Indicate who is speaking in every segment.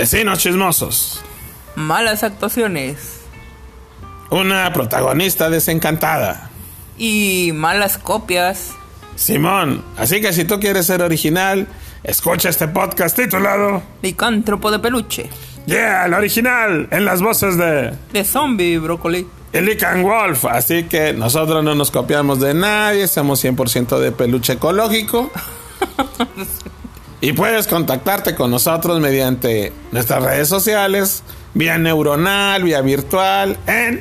Speaker 1: Vecinos chismosos.
Speaker 2: Malas actuaciones.
Speaker 1: Una protagonista desencantada.
Speaker 2: Y malas copias.
Speaker 1: Simón, así que si tú quieres ser original, escucha este podcast titulado
Speaker 2: Licántropo de peluche.
Speaker 1: Yeah, el original, en las voces de
Speaker 2: De zombie, brócoli.
Speaker 1: Elican Wolf. Así que nosotros no nos copiamos de nadie, somos 100% de peluche ecológico. y puedes contactarte con nosotros mediante nuestras redes sociales, vía neuronal, vía virtual, en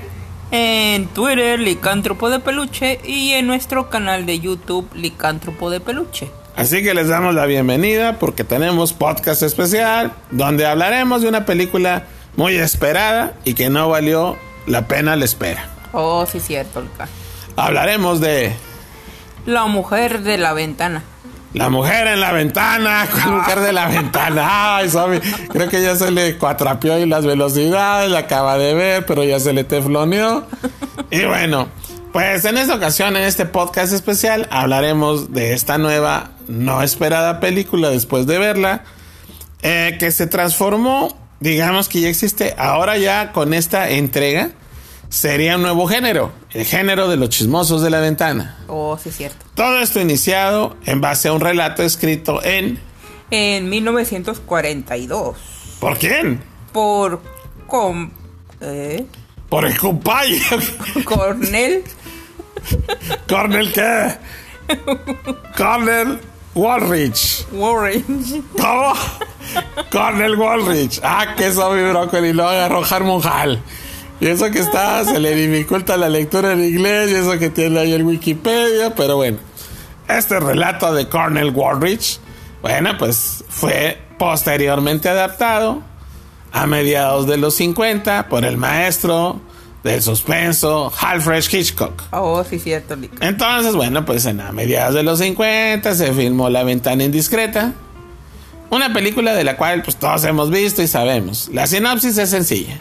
Speaker 2: En Twitter, Licántropo de peluche. Y en nuestro canal de YouTube, Licántropo de peluche.
Speaker 1: Así que les damos la bienvenida porque tenemos podcast especial donde hablaremos de una película muy esperada y que no valió la pena la espera.
Speaker 2: Oh, sí, cierto.
Speaker 1: Hablaremos de
Speaker 2: La mujer de la ventana.
Speaker 1: La mujer en la ventana, ¿cuál mujer de la ventana? Ay, Somi, creo que ya se le cuatrapeó ahí las velocidades, la acaba de ver, pero ya se le tefloneó. Y bueno, pues en esta ocasión, en este podcast especial, hablaremos de esta nueva, no esperada película después de verla, eh, que se transformó, digamos que ya existe, ahora ya con esta entrega, sería un nuevo género, el género de los chismosos de la ventana.
Speaker 2: Oh, sí, cierto.
Speaker 1: Todo esto iniciado en base a un relato escrito en...
Speaker 2: En 1942.
Speaker 1: ¿Por quién?
Speaker 2: Por. Com, eh,
Speaker 1: Por el compañero.
Speaker 2: Cornell.
Speaker 1: ¿Cornel qué? Cornel Walrich.
Speaker 2: Warren.
Speaker 1: ¿Cómo? Cornel Walrich. Ah, que eso mi brócoli. Lo agarró Harmonjal. Y eso que está, se le dificulta la lectura en inglés y eso que tiene ahí en Wikipedia, pero bueno. Este relato de Cornel Walrich, bueno, pues fue posteriormente adaptado a mediados de los 50 por el maestro del suspenso Alfred Hitchcock.
Speaker 2: Oh, sí, cierto, Lica.
Speaker 1: Entonces, bueno, pues en a mediados de los 50 se filmó La ventana indiscreta. Una película de la cual pues todos hemos visto y sabemos. La sinopsis es sencilla.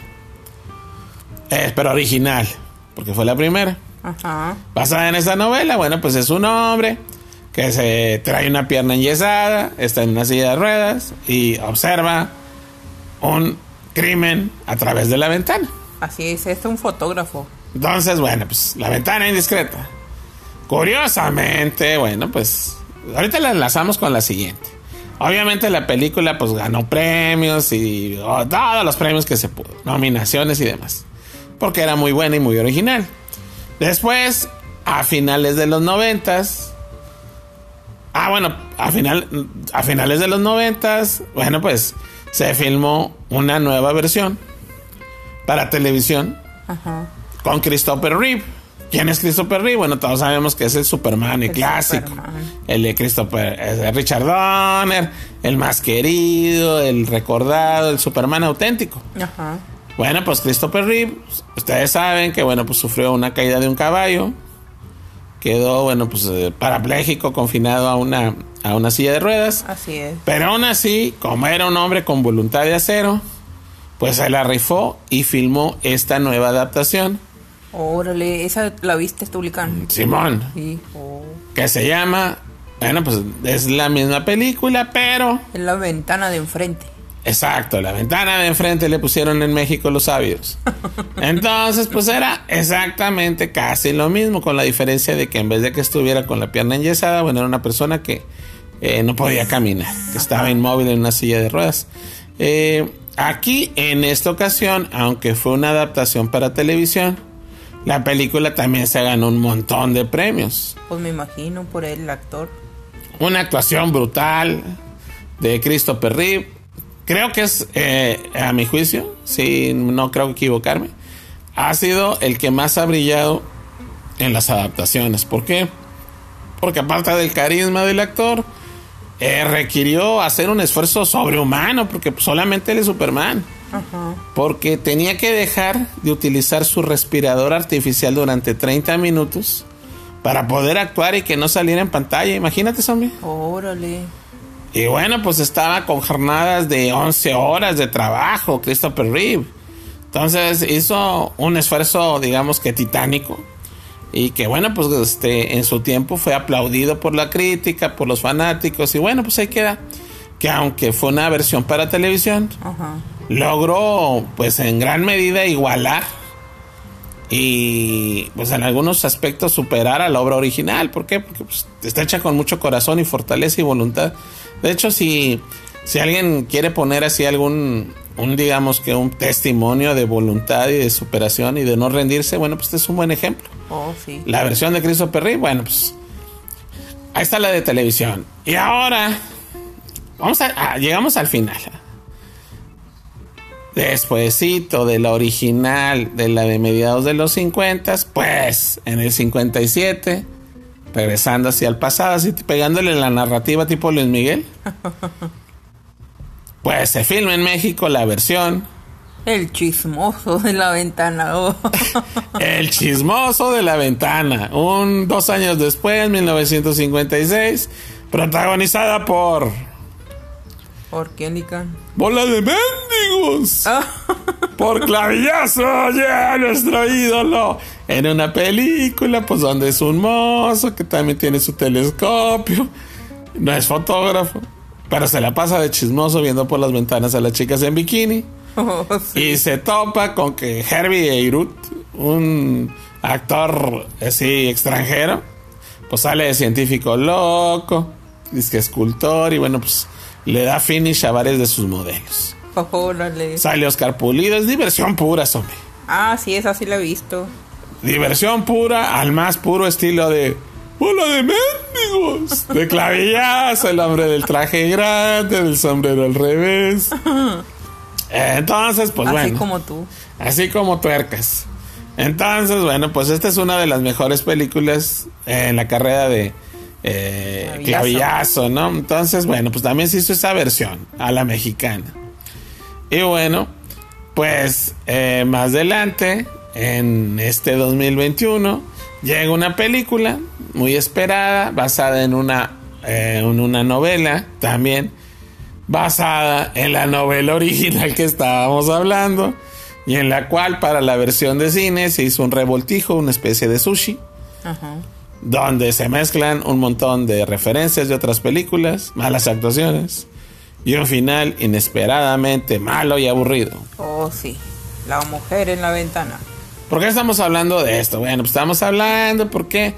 Speaker 1: Eh, pero original, porque fue la primera.
Speaker 2: Ajá.
Speaker 1: Basada en esta novela, bueno, pues es un hombre que se trae una pierna enyesada, está en una silla de ruedas y observa un crimen a través de la ventana.
Speaker 2: Así es, es un fotógrafo.
Speaker 1: Entonces, bueno, pues la ventana indiscreta. Curiosamente, bueno, pues ahorita la enlazamos con la siguiente. Obviamente la película pues ganó premios y oh, todos los premios que se pudo, nominaciones y demás. Porque era muy buena y muy original. Después, a finales de los noventas, ah bueno, a, final, a finales de los noventas, bueno pues se filmó una nueva versión para televisión
Speaker 2: Ajá.
Speaker 1: con Christopher Reeve. ¿Quién es Christopher Reeve? Bueno, todos sabemos que es el Superman, el,
Speaker 2: El
Speaker 1: clásico.
Speaker 2: Superman.
Speaker 1: El de Christopher, de Richard Donner, el más querido, el recordado, el Superman auténtico.
Speaker 2: Ajá.
Speaker 1: Bueno, pues Christopher Reeve, ustedes saben que, bueno, pues sufrió una caída de un caballo. Quedó, bueno, pues eh, parapléjico, confinado a una, a una silla de ruedas.
Speaker 2: Así es.
Speaker 1: Pero aún así, como era un hombre con voluntad de acero, pues se la rifó y filmó esta nueva adaptación.
Speaker 2: Órale, esa la viste tú.
Speaker 1: Simón,
Speaker 2: Sí. Oh.
Speaker 1: que se llama, bueno, pues es la misma película, pero
Speaker 2: Es la ventana de enfrente.
Speaker 1: Exacto, la ventana de enfrente le pusieron en México los sabios. Entonces, pues era exactamente casi lo mismo, con la diferencia de que en vez de que estuviera con la pierna enyesada, bueno, era una persona que eh, no podía caminar, que estaba inmóvil en una silla de ruedas. Eh, aquí, en esta ocasión, aunque fue una adaptación para televisión, la película también se ganó un montón de premios.
Speaker 2: Pues me imagino por el actor.
Speaker 1: Una actuación brutal de Christopher Reeve. Creo que es, eh, a mi juicio, si no creo equivocarme, ha sido el que más ha brillado en las adaptaciones. ¿Por qué? Porque aparte del carisma del actor, eh, requirió hacer un esfuerzo sobrehumano, porque solamente él es Superman.
Speaker 2: Ajá.
Speaker 1: Porque tenía que dejar de utilizar su respirador artificial durante 30 minutos para poder actuar y que no saliera en pantalla. Imagínate, zombie.
Speaker 2: Órale.
Speaker 1: Y bueno, pues estaba con jornadas de 11 horas de trabajo, Christopher Reeve. Entonces hizo un esfuerzo, digamos que titánico. Y que bueno, pues este, en su tiempo fue aplaudido por la crítica, por los fanáticos. Y bueno, pues ahí queda. que aunque fue una versión para televisión, logró pues en gran medida igualar y pues en algunos aspectos superar a la obra original. ¿Por qué? Porque pues, está hecha con mucho corazón y fortaleza y voluntad. De hecho, si, si alguien quiere poner así algún, un digamos que un testimonio de voluntad y de superación y de no rendirse, bueno, pues este es un buen ejemplo.
Speaker 2: Oh, sí.
Speaker 1: La versión de Cristo Perry, bueno, pues ahí está la de televisión. Y ahora, vamos a, llegamos al final. Despuésito de la original, de la de mediados de los 50, pues en el 57, regresando hacia el pasado, así pegándole la narrativa tipo Luis Miguel, pues se filma en México la versión.
Speaker 2: El chismoso de la ventana. Oh.
Speaker 1: el chismoso de la ventana. Un dos años después, 1956, protagonizada por
Speaker 2: ¿Por qué, Nican?
Speaker 1: ¡Bola de mendigos! Ah. Por clavillazo, ya nuestro ídolo. En una película, pues donde es un mozo que también tiene su telescopio. No es fotógrafo, pero se la pasa de chismoso viendo por las ventanas a las chicas en bikini. Oh, y se topa con que Herbie Eirut, un actor así extranjero, pues sale de científico loco, dice que escultor y bueno, pues le da finish a varios de sus modelos. Sale Oscar Pulido, es diversión pura, hombre.
Speaker 2: Ah, sí, esa sí la he visto.
Speaker 1: Diversión pura al más puro estilo de ¡Hola de mendigos! De clavillazo, el hombre del traje grande, del sombrero al revés. Entonces, pues bueno.
Speaker 2: Así como tú.
Speaker 1: Así como tuercas. Entonces, bueno, pues esta es una de las mejores películas en la carrera de, eh, clavillazo. ¿no? Entonces, bueno, pues también se hizo esa versión a la mexicana. Y bueno, pues eh, más adelante, en este 2021, llega una película muy esperada, basada en una, eh, en una novela también, basada en la novela original que estábamos hablando, y en la cual para la versión de cine se hizo un revoltijo, una especie de sushi. Ajá donde se mezclan un montón de referencias de otras películas, malas actuaciones y un final inesperadamente malo y aburrido.
Speaker 2: Oh, sí, la mujer en la ventana.
Speaker 1: ¿Por qué estamos hablando de esto? Bueno, pues estamos hablando porque,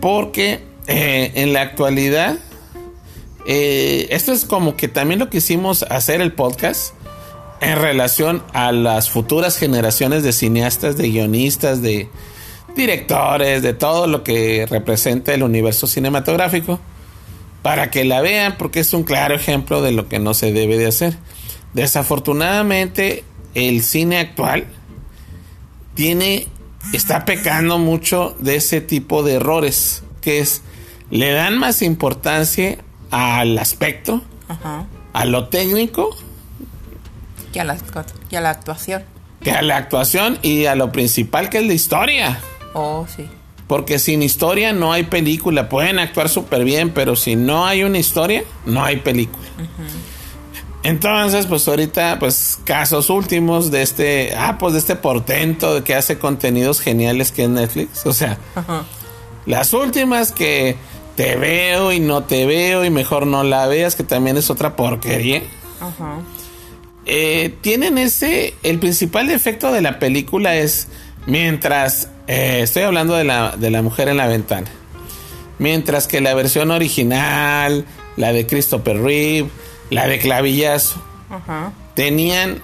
Speaker 1: porque eh, en la actualidad, eh, esto es como que también lo que hicimos hacer el podcast en relación a las futuras generaciones de cineastas, de guionistas, de, directores, de todo lo que representa el universo cinematográfico, para que la vean, porque es un claro ejemplo de lo que no se debe de hacer. Desafortunadamente, el cine actual tiene, está pecando mucho de ese tipo de errores, que es, le dan más importancia al aspecto, a lo técnico,
Speaker 2: que a, la, que a la actuación.
Speaker 1: Que a la actuación y a lo principal que es la historia.
Speaker 2: Oh, sí.
Speaker 1: Porque sin historia no hay película. Pueden actuar súper bien, pero si no hay una historia, no hay película. Entonces, pues ahorita, pues casos últimos de este, ah, pues de este portento de que hace contenidos geniales que es Netflix. O sea, las últimas que te veo y no te veo y mejor no la veas, que también es otra porquería. Eh, tienen ese, el principal defecto de la película es mientras eh, estoy hablando de la, de la mujer en la ventana. Mientras que la versión original, la de Christopher Reeve, la de Clavillazo, tenían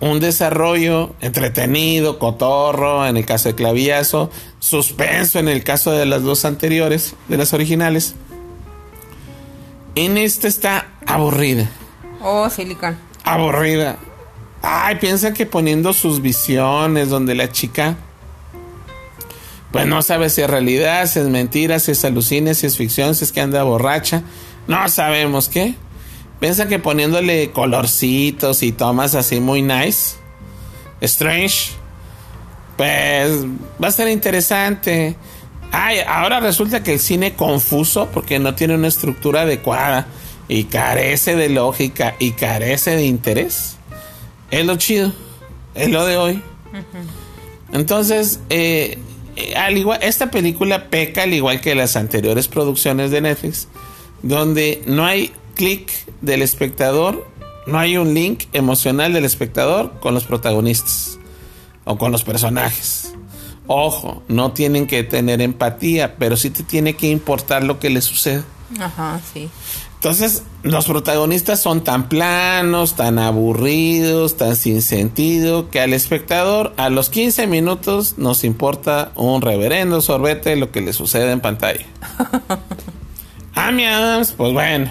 Speaker 1: un desarrollo entretenido, cotorro en el caso de Clavillazo, suspenso en el caso de las dos anteriores, de las originales. En esta está aburrida.
Speaker 2: Oh, Silicon.
Speaker 1: Aburrida. Ay, piensa que poniendo sus visiones donde la chica pues no sabe si es realidad, si es mentira, si es alucine, si es ficción, si es que anda borracha. No sabemos qué. Piensa que poniéndole colorcitos y tomas así muy nice, strange, pues va a ser interesante. Ay, ahora resulta que el cine confuso porque no tiene una estructura adecuada y carece de lógica y carece de interés. Es lo chido, es lo de hoy. Entonces, eh, al igual, esta película peca al igual que las anteriores producciones de Netflix, donde no hay clic del espectador, no hay un link emocional del espectador con los protagonistas o con los personajes. Ojo, no tienen que tener empatía, pero sí te tiene que importar lo que les sucede.
Speaker 2: Ajá, sí.
Speaker 1: Entonces, los protagonistas son tan planos, tan aburridos, tan sin sentido, que al espectador a los 15 minutos nos importa un reverendo sorbete lo que le sucede en pantalla. Amy Adams, pues bueno,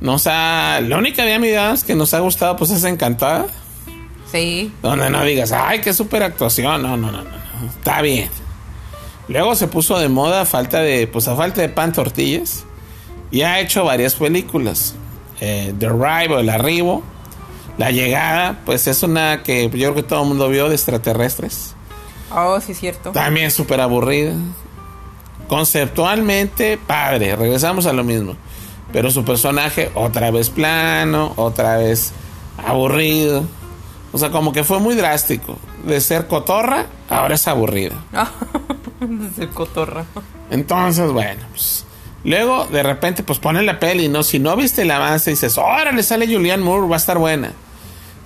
Speaker 1: nos ha... La única de Amy Adams que nos ha gustado pues es Encantada.
Speaker 2: Sí.
Speaker 1: Donde no digas, ay, qué super actuación. No, no, no, no, no. Está bien. Luego se puso de moda a falta de, pues a falta de pan tortillas. Y ha hecho varias películas. Eh, The Arrival, El Arribo. La Llegada, pues es una que yo creo que todo el mundo vio de extraterrestres.
Speaker 2: Oh, sí, cierto.
Speaker 1: También súper aburrida. Conceptualmente, padre. Regresamos a lo mismo. Pero su personaje, otra vez plano, otra vez aburrido. O sea, como que fue muy drástico. De ser cotorra, ahora es aburrida.
Speaker 2: Desde cotorra.
Speaker 1: Entonces, bueno, pues. Luego, de repente, pues ponen la peli, ¿no? Si no viste el avance, dices, órale, sale Julianne Moore, va a estar buena.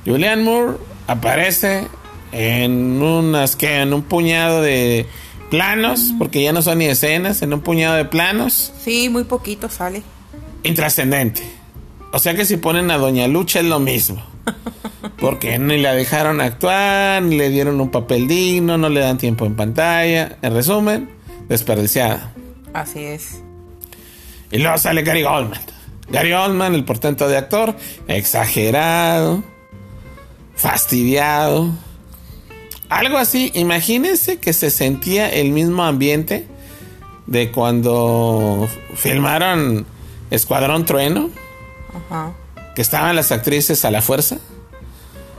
Speaker 1: Julianne Moore aparece en unas, que En un puñado de planos, porque ya no son ni escenas, en un puñado de planos.
Speaker 2: Sí, muy poquito sale.
Speaker 1: Intrascendente. O sea que si ponen a Doña Lucha es lo mismo. Porque ni la dejaron actuar, ni le dieron un papel digno, no le dan tiempo en pantalla. En resumen, desperdiciada.
Speaker 2: Así es.
Speaker 1: Y luego sale Gary Oldman. Gary Oldman, el portento de actor, exagerado, fastidiado. Algo así, imagínense que se sentía el mismo ambiente de cuando filmaron Escuadrón Trueno,
Speaker 2: Ajá.
Speaker 1: que estaban las actrices a la fuerza,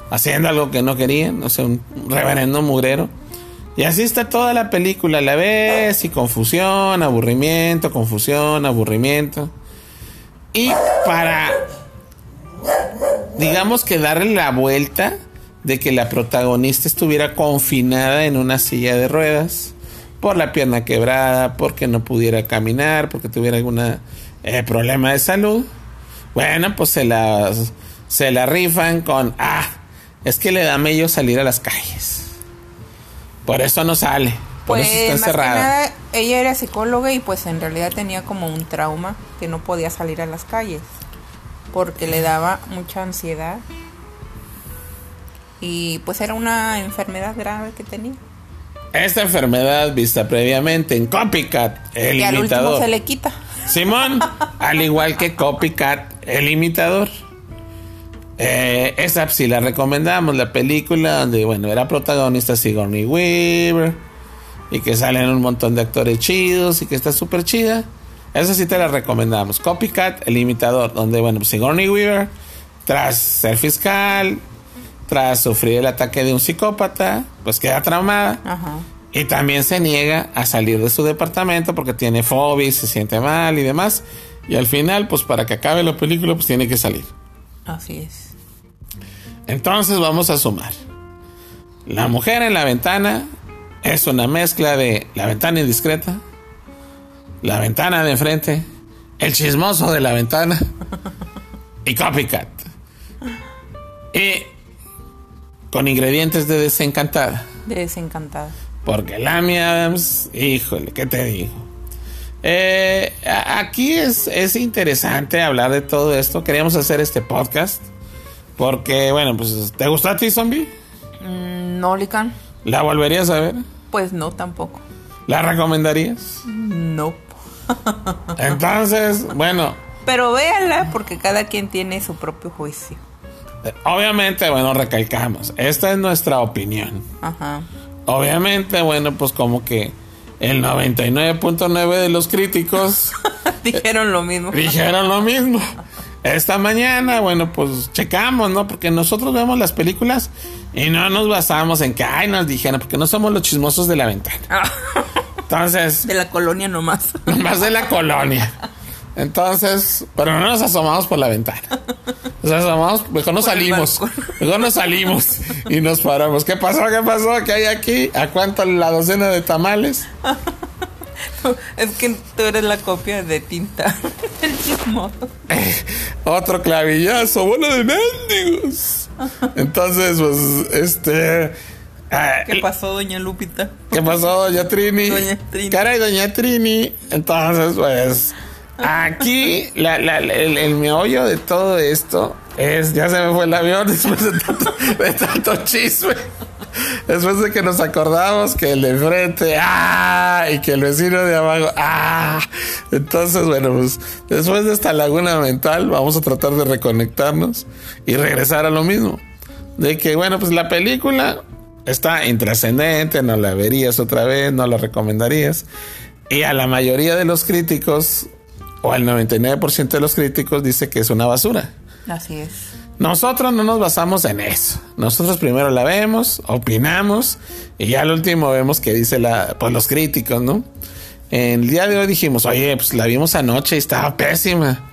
Speaker 1: haciendo algo que no querían, no sé, un reverendo mugrero. Y así está toda la película, la ves y confusión, aburrimiento, confusión, aburrimiento. Y para, digamos que darle la vuelta de que la protagonista estuviera confinada en una silla de ruedas por la pierna quebrada, porque no pudiera caminar, porque tuviera algún eh, problema de salud. Bueno, pues se la, se la rifan con, ah, es que le da mello salir a las calles. Por eso no sale. Por
Speaker 2: Pues
Speaker 1: eso está
Speaker 2: que
Speaker 1: encerrada.
Speaker 2: nada, ella era psicóloga y pues en realidad tenía como un trauma que no podía salir a las calles porque le daba mucha ansiedad y pues era una enfermedad grave que tenía.
Speaker 1: Esta enfermedad vista previamente en Copycat, el
Speaker 2: y al último
Speaker 1: imitador.
Speaker 2: se le quita.
Speaker 1: Simón, al igual que Copycat, el imitador. Eh, esa sí la recomendamos, la película donde, bueno, era protagonista Sigourney Weaver y que salen un montón de actores chidos y que está súper chida. Esa sí te la recomendamos. Copycat, el imitador, donde, bueno, Sigourney Weaver, tras ser fiscal, tras sufrir el ataque de un psicópata, pues queda traumada.
Speaker 2: Ajá.
Speaker 1: Y también se niega a salir de su departamento porque tiene fobia y se siente mal y demás. Y al final, pues para que acabe la película, pues tiene que salir.
Speaker 2: Así es.
Speaker 1: Entonces vamos a sumar. La mujer en la ventana es una mezcla de la ventana indiscreta, la ventana de enfrente, el chismoso de la ventana y copycat. Y con ingredientes de desencantada.
Speaker 2: De desencantada.
Speaker 1: Porque Lamy Adams, híjole, ¿qué te digo? Eh, aquí es, es interesante hablar de todo esto. Queríamos hacer este podcast. Porque, bueno, pues, ¿te gustó a ti, zombie?
Speaker 2: Mm, No, Lican.
Speaker 1: ¿La volverías a ver?
Speaker 2: Pues no, tampoco.
Speaker 1: ¿La recomendarías?
Speaker 2: No.
Speaker 1: Entonces, bueno,
Speaker 2: Pero véanla porque cada quien tiene su propio juicio.
Speaker 1: eh, obviamente, bueno, recalcamos. Esta es nuestra opinión.
Speaker 2: Ajá.
Speaker 1: Obviamente, bueno, pues como que el 99.9 de los críticos
Speaker 2: Dijeron lo mismo.
Speaker 1: dijeron lo mismo. Esta mañana, bueno, pues checamos, ¿no? Porque nosotros vemos las películas y no nos basamos en que, ay, nos dijeron, porque no somos los chismosos de la ventana.
Speaker 2: Ah,
Speaker 1: Entonces,
Speaker 2: de la colonia nomás.
Speaker 1: más de la colonia. Entonces, pero no nos asomamos por la ventana. Nos asomamos, mejor nos salimos. Mejor nos salimos y nos paramos. ¿Qué pasó? ¿Qué pasó? ¿Qué hay aquí? ¿A cuánto la docena de tamales?
Speaker 2: es que tú eres la copia de tinta. El chismoso.
Speaker 1: Otro clavillazo, bola de mendigos. Entonces, pues, este. ah,
Speaker 2: ¿Qué pasó, doña Lupita?
Speaker 1: ¿Qué pasó, doña Trini?
Speaker 2: Doña Trini.
Speaker 1: Caray, doña Trini. Entonces, pues, aquí la, la- la- el, el meollo de todo esto es, ya se me fue el avión después de tanto, tanto chisme. Después de que nos acordamos que el de enfrente, ah, y que el vecino de abajo, ah. Entonces, bueno, pues después de esta laguna mental, vamos a tratar de reconectarnos y regresar a lo mismo. De que, bueno, pues la película está intrascendente, no la verías otra vez, no la recomendarías. Y a la mayoría de los críticos, o al 99% de los críticos, dice que es una basura.
Speaker 2: Así es.
Speaker 1: Nosotros no nos basamos en eso. Nosotros primero la vemos, opinamos y ya al último vemos que dice la, pues los críticos, ¿no? El día de hoy dijimos, oye, pues la vimos anoche y estaba pésima.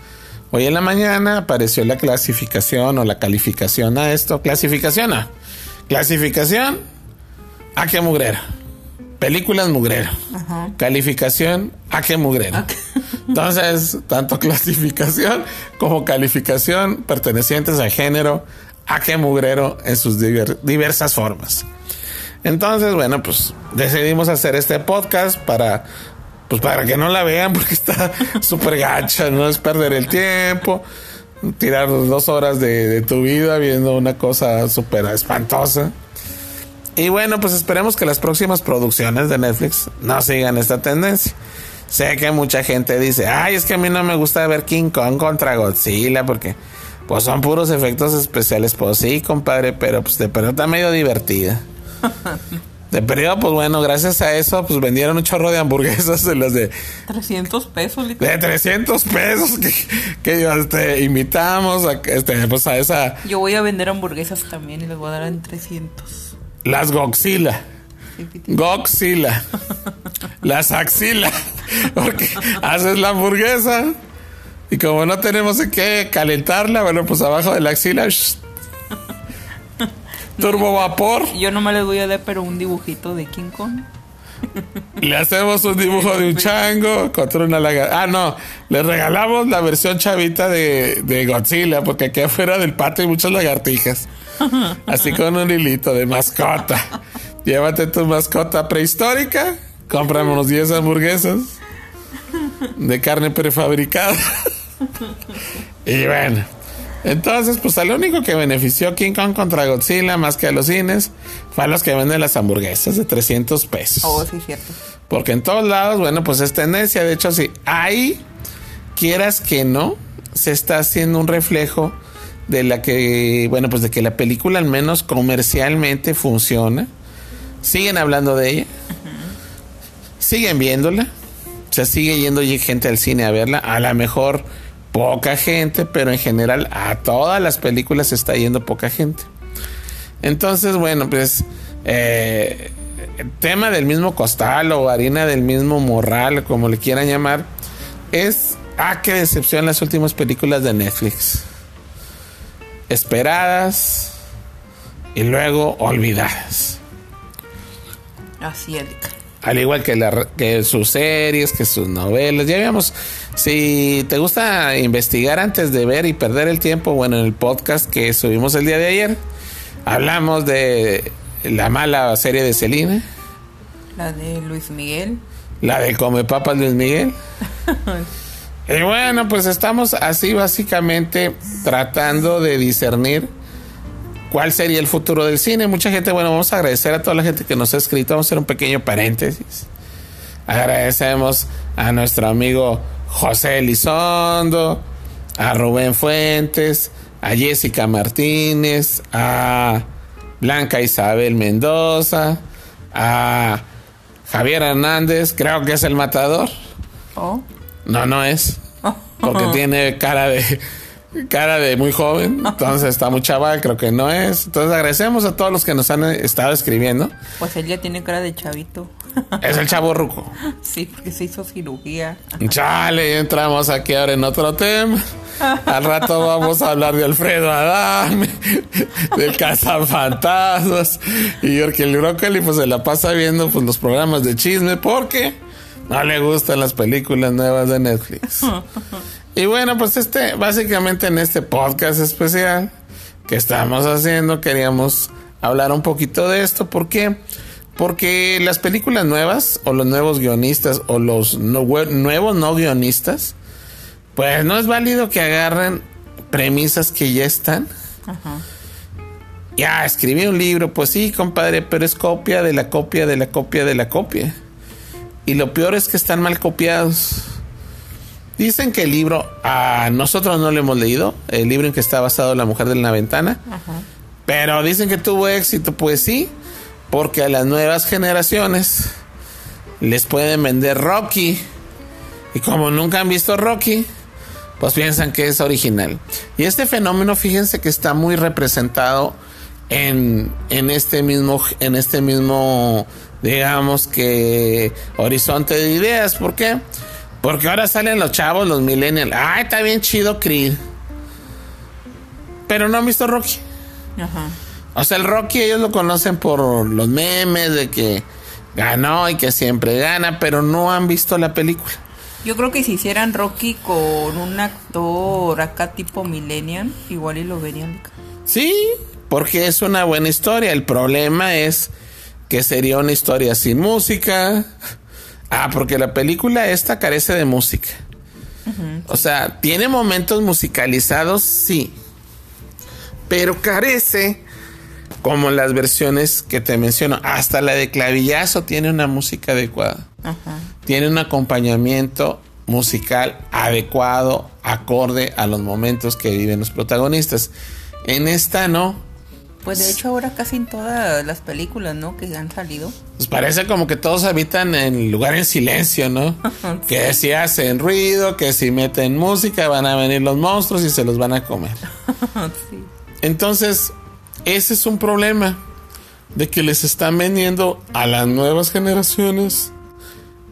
Speaker 1: Hoy en la mañana apareció la clasificación o la calificación a esto. Clasificación a. Clasificación a qué mugrero. Películas mugrero. Calificación a qué mugrero. Entonces, tanto clasificación como calificación pertenecientes al género a qué mugrero en sus diver- diversas formas. Entonces, bueno, pues decidimos hacer este podcast para pues para que no la vean porque está súper gacha, no es perder el tiempo, tirar dos horas de, de tu vida viendo una cosa súper espantosa. Y bueno, pues esperemos que las próximas producciones de Netflix no sigan esta tendencia. Sé que mucha gente dice, ay, es que a mí no me gusta ver King Kong contra Godzilla porque pues son puros efectos especiales. Pues sí, compadre, pero pues de periodo está medio divertida. De periodo, pues bueno, gracias a eso, pues vendieron un chorro de hamburguesas de las de
Speaker 2: 300 pesos, literal.
Speaker 1: de 300 pesos que, que este, imitamos a, este, pues a esa,
Speaker 2: Yo voy a vender hamburguesas también y les voy a dar en 300.
Speaker 1: Las Goxila. Goxila. Las axila. Porque haces la hamburguesa y como no tenemos en qué calentarla, bueno, pues abajo de la axila. shh, turbo vapor.
Speaker 2: Yo nomás les voy a dar, pero un dibujito de King Kong.
Speaker 1: Le hacemos un dibujo de un chango contra una lagartija. Ah, no. Le regalamos la versión chavita de, de Godzilla, porque aquí afuera del patio hay muchas lagartijas. Así con un hilito de mascota. Llévate tu mascota prehistórica. Cómprame unos 10 hamburguesas de carne prefabricada. y bueno. Entonces, pues al único que benefició King Kong contra Godzilla más que a los cines fue a los que venden las hamburguesas de 300 pesos.
Speaker 2: Oh, sí, cierto.
Speaker 1: Porque en todos lados, bueno, pues es tendencia. De hecho, sí, ahí, quieras que no, se está haciendo un reflejo de la que, bueno, pues de que la película al menos comercialmente funciona. Siguen hablando de ella. Siguen viéndola. O sea, sigue yendo gente al cine a verla. A lo mejor poca gente, pero en general a todas las películas está yendo poca gente. Entonces, bueno, pues eh, el tema del mismo costal o harina del mismo morral, como le quieran llamar, es, ah, qué decepción las últimas películas de Netflix. Esperadas y luego olvidadas.
Speaker 2: Así es.
Speaker 1: Al igual que, la, que sus series, que sus novelas. Ya habíamos, si te gusta investigar antes de ver y perder el tiempo, bueno, en el podcast que subimos el día de ayer, hablamos de la mala serie de Selena,
Speaker 2: La de Luis Miguel.
Speaker 1: la de Come Papas Luis Miguel. Y bueno, pues estamos así básicamente tratando de discernir cuál sería el futuro del cine. Mucha gente, bueno, vamos a agradecer a toda la gente que nos ha escrito. Vamos a hacer un pequeño paréntesis. Agradecemos a nuestro amigo José Elizondo, a Rubén Fuentes, a Jessica Martínez, a Blanca Isabel Mendoza, a Javier Hernández, creo que es el matador.
Speaker 2: Oh.
Speaker 1: No, no es. Porque tiene cara de cara de muy joven. Entonces está muy chaval, creo que no es. Entonces agradecemos a todos los que nos han estado escribiendo.
Speaker 2: Pues él ya tiene cara de chavito.
Speaker 1: Es el chavo ruco.
Speaker 2: Sí, porque se hizo cirugía.
Speaker 1: Chale, entramos aquí ahora en otro tema. Al rato vamos a hablar de Alfredo Adame, del Cazafantasmas. Y porque el brócoli pues se la pasa viendo pues los programas de chisme porque No le gustan las películas nuevas de Netflix. y bueno, pues este, básicamente en este podcast especial que estamos haciendo, queríamos hablar un poquito de esto. ¿Por qué? Porque las películas nuevas, o los nuevos guionistas, o los nuevos no guionistas, pues no es válido que agarren premisas que ya están. Ajá. Ya, escribí un libro, pues sí, compadre, pero es copia de la copia de la copia de la copia. Y lo peor es que están mal copiados. Dicen que el libro, a nosotros no lo hemos leído, el libro en que está basado La mujer de la ventana, pero dicen que tuvo éxito, pues sí, porque a las nuevas generaciones les pueden vender Rocky. Y como nunca han visto Rocky, pues piensan que es original. Y este fenómeno, fíjense que está muy representado en, en este mismo, en este mismo digamos que horizonte de ideas. ¿Por qué? Porque ahora salen los chavos, los millennials. Ay, está bien chido Creed. Pero no han visto Rocky. Ajá. O sea, el Rocky ellos lo conocen por los memes de que ganó y que siempre gana, pero no han visto la película.
Speaker 2: Yo creo que si hicieran Rocky con un actor acá tipo millennial, igual y lo verían.
Speaker 1: Sí, porque es una buena historia. El problema es que sería una historia sin música. Ah, porque la película esta carece de música. O sea, tiene momentos musicalizados, sí. Pero carece, como las versiones que te menciono, hasta la de clavillazo tiene una música adecuada. Tiene un acompañamiento musical adecuado, acorde a los momentos que viven los protagonistas. En esta no.
Speaker 2: Pues de hecho ahora casi en todas las películas, ¿no? Que han salido.
Speaker 1: Pues parece como que todos habitan en lugar en silencio, ¿no? Que si hacen ruido, que si meten música van a venir los monstruos y se los van a comer. sí. Entonces, ese es un problema de que les están vendiendo a las nuevas generaciones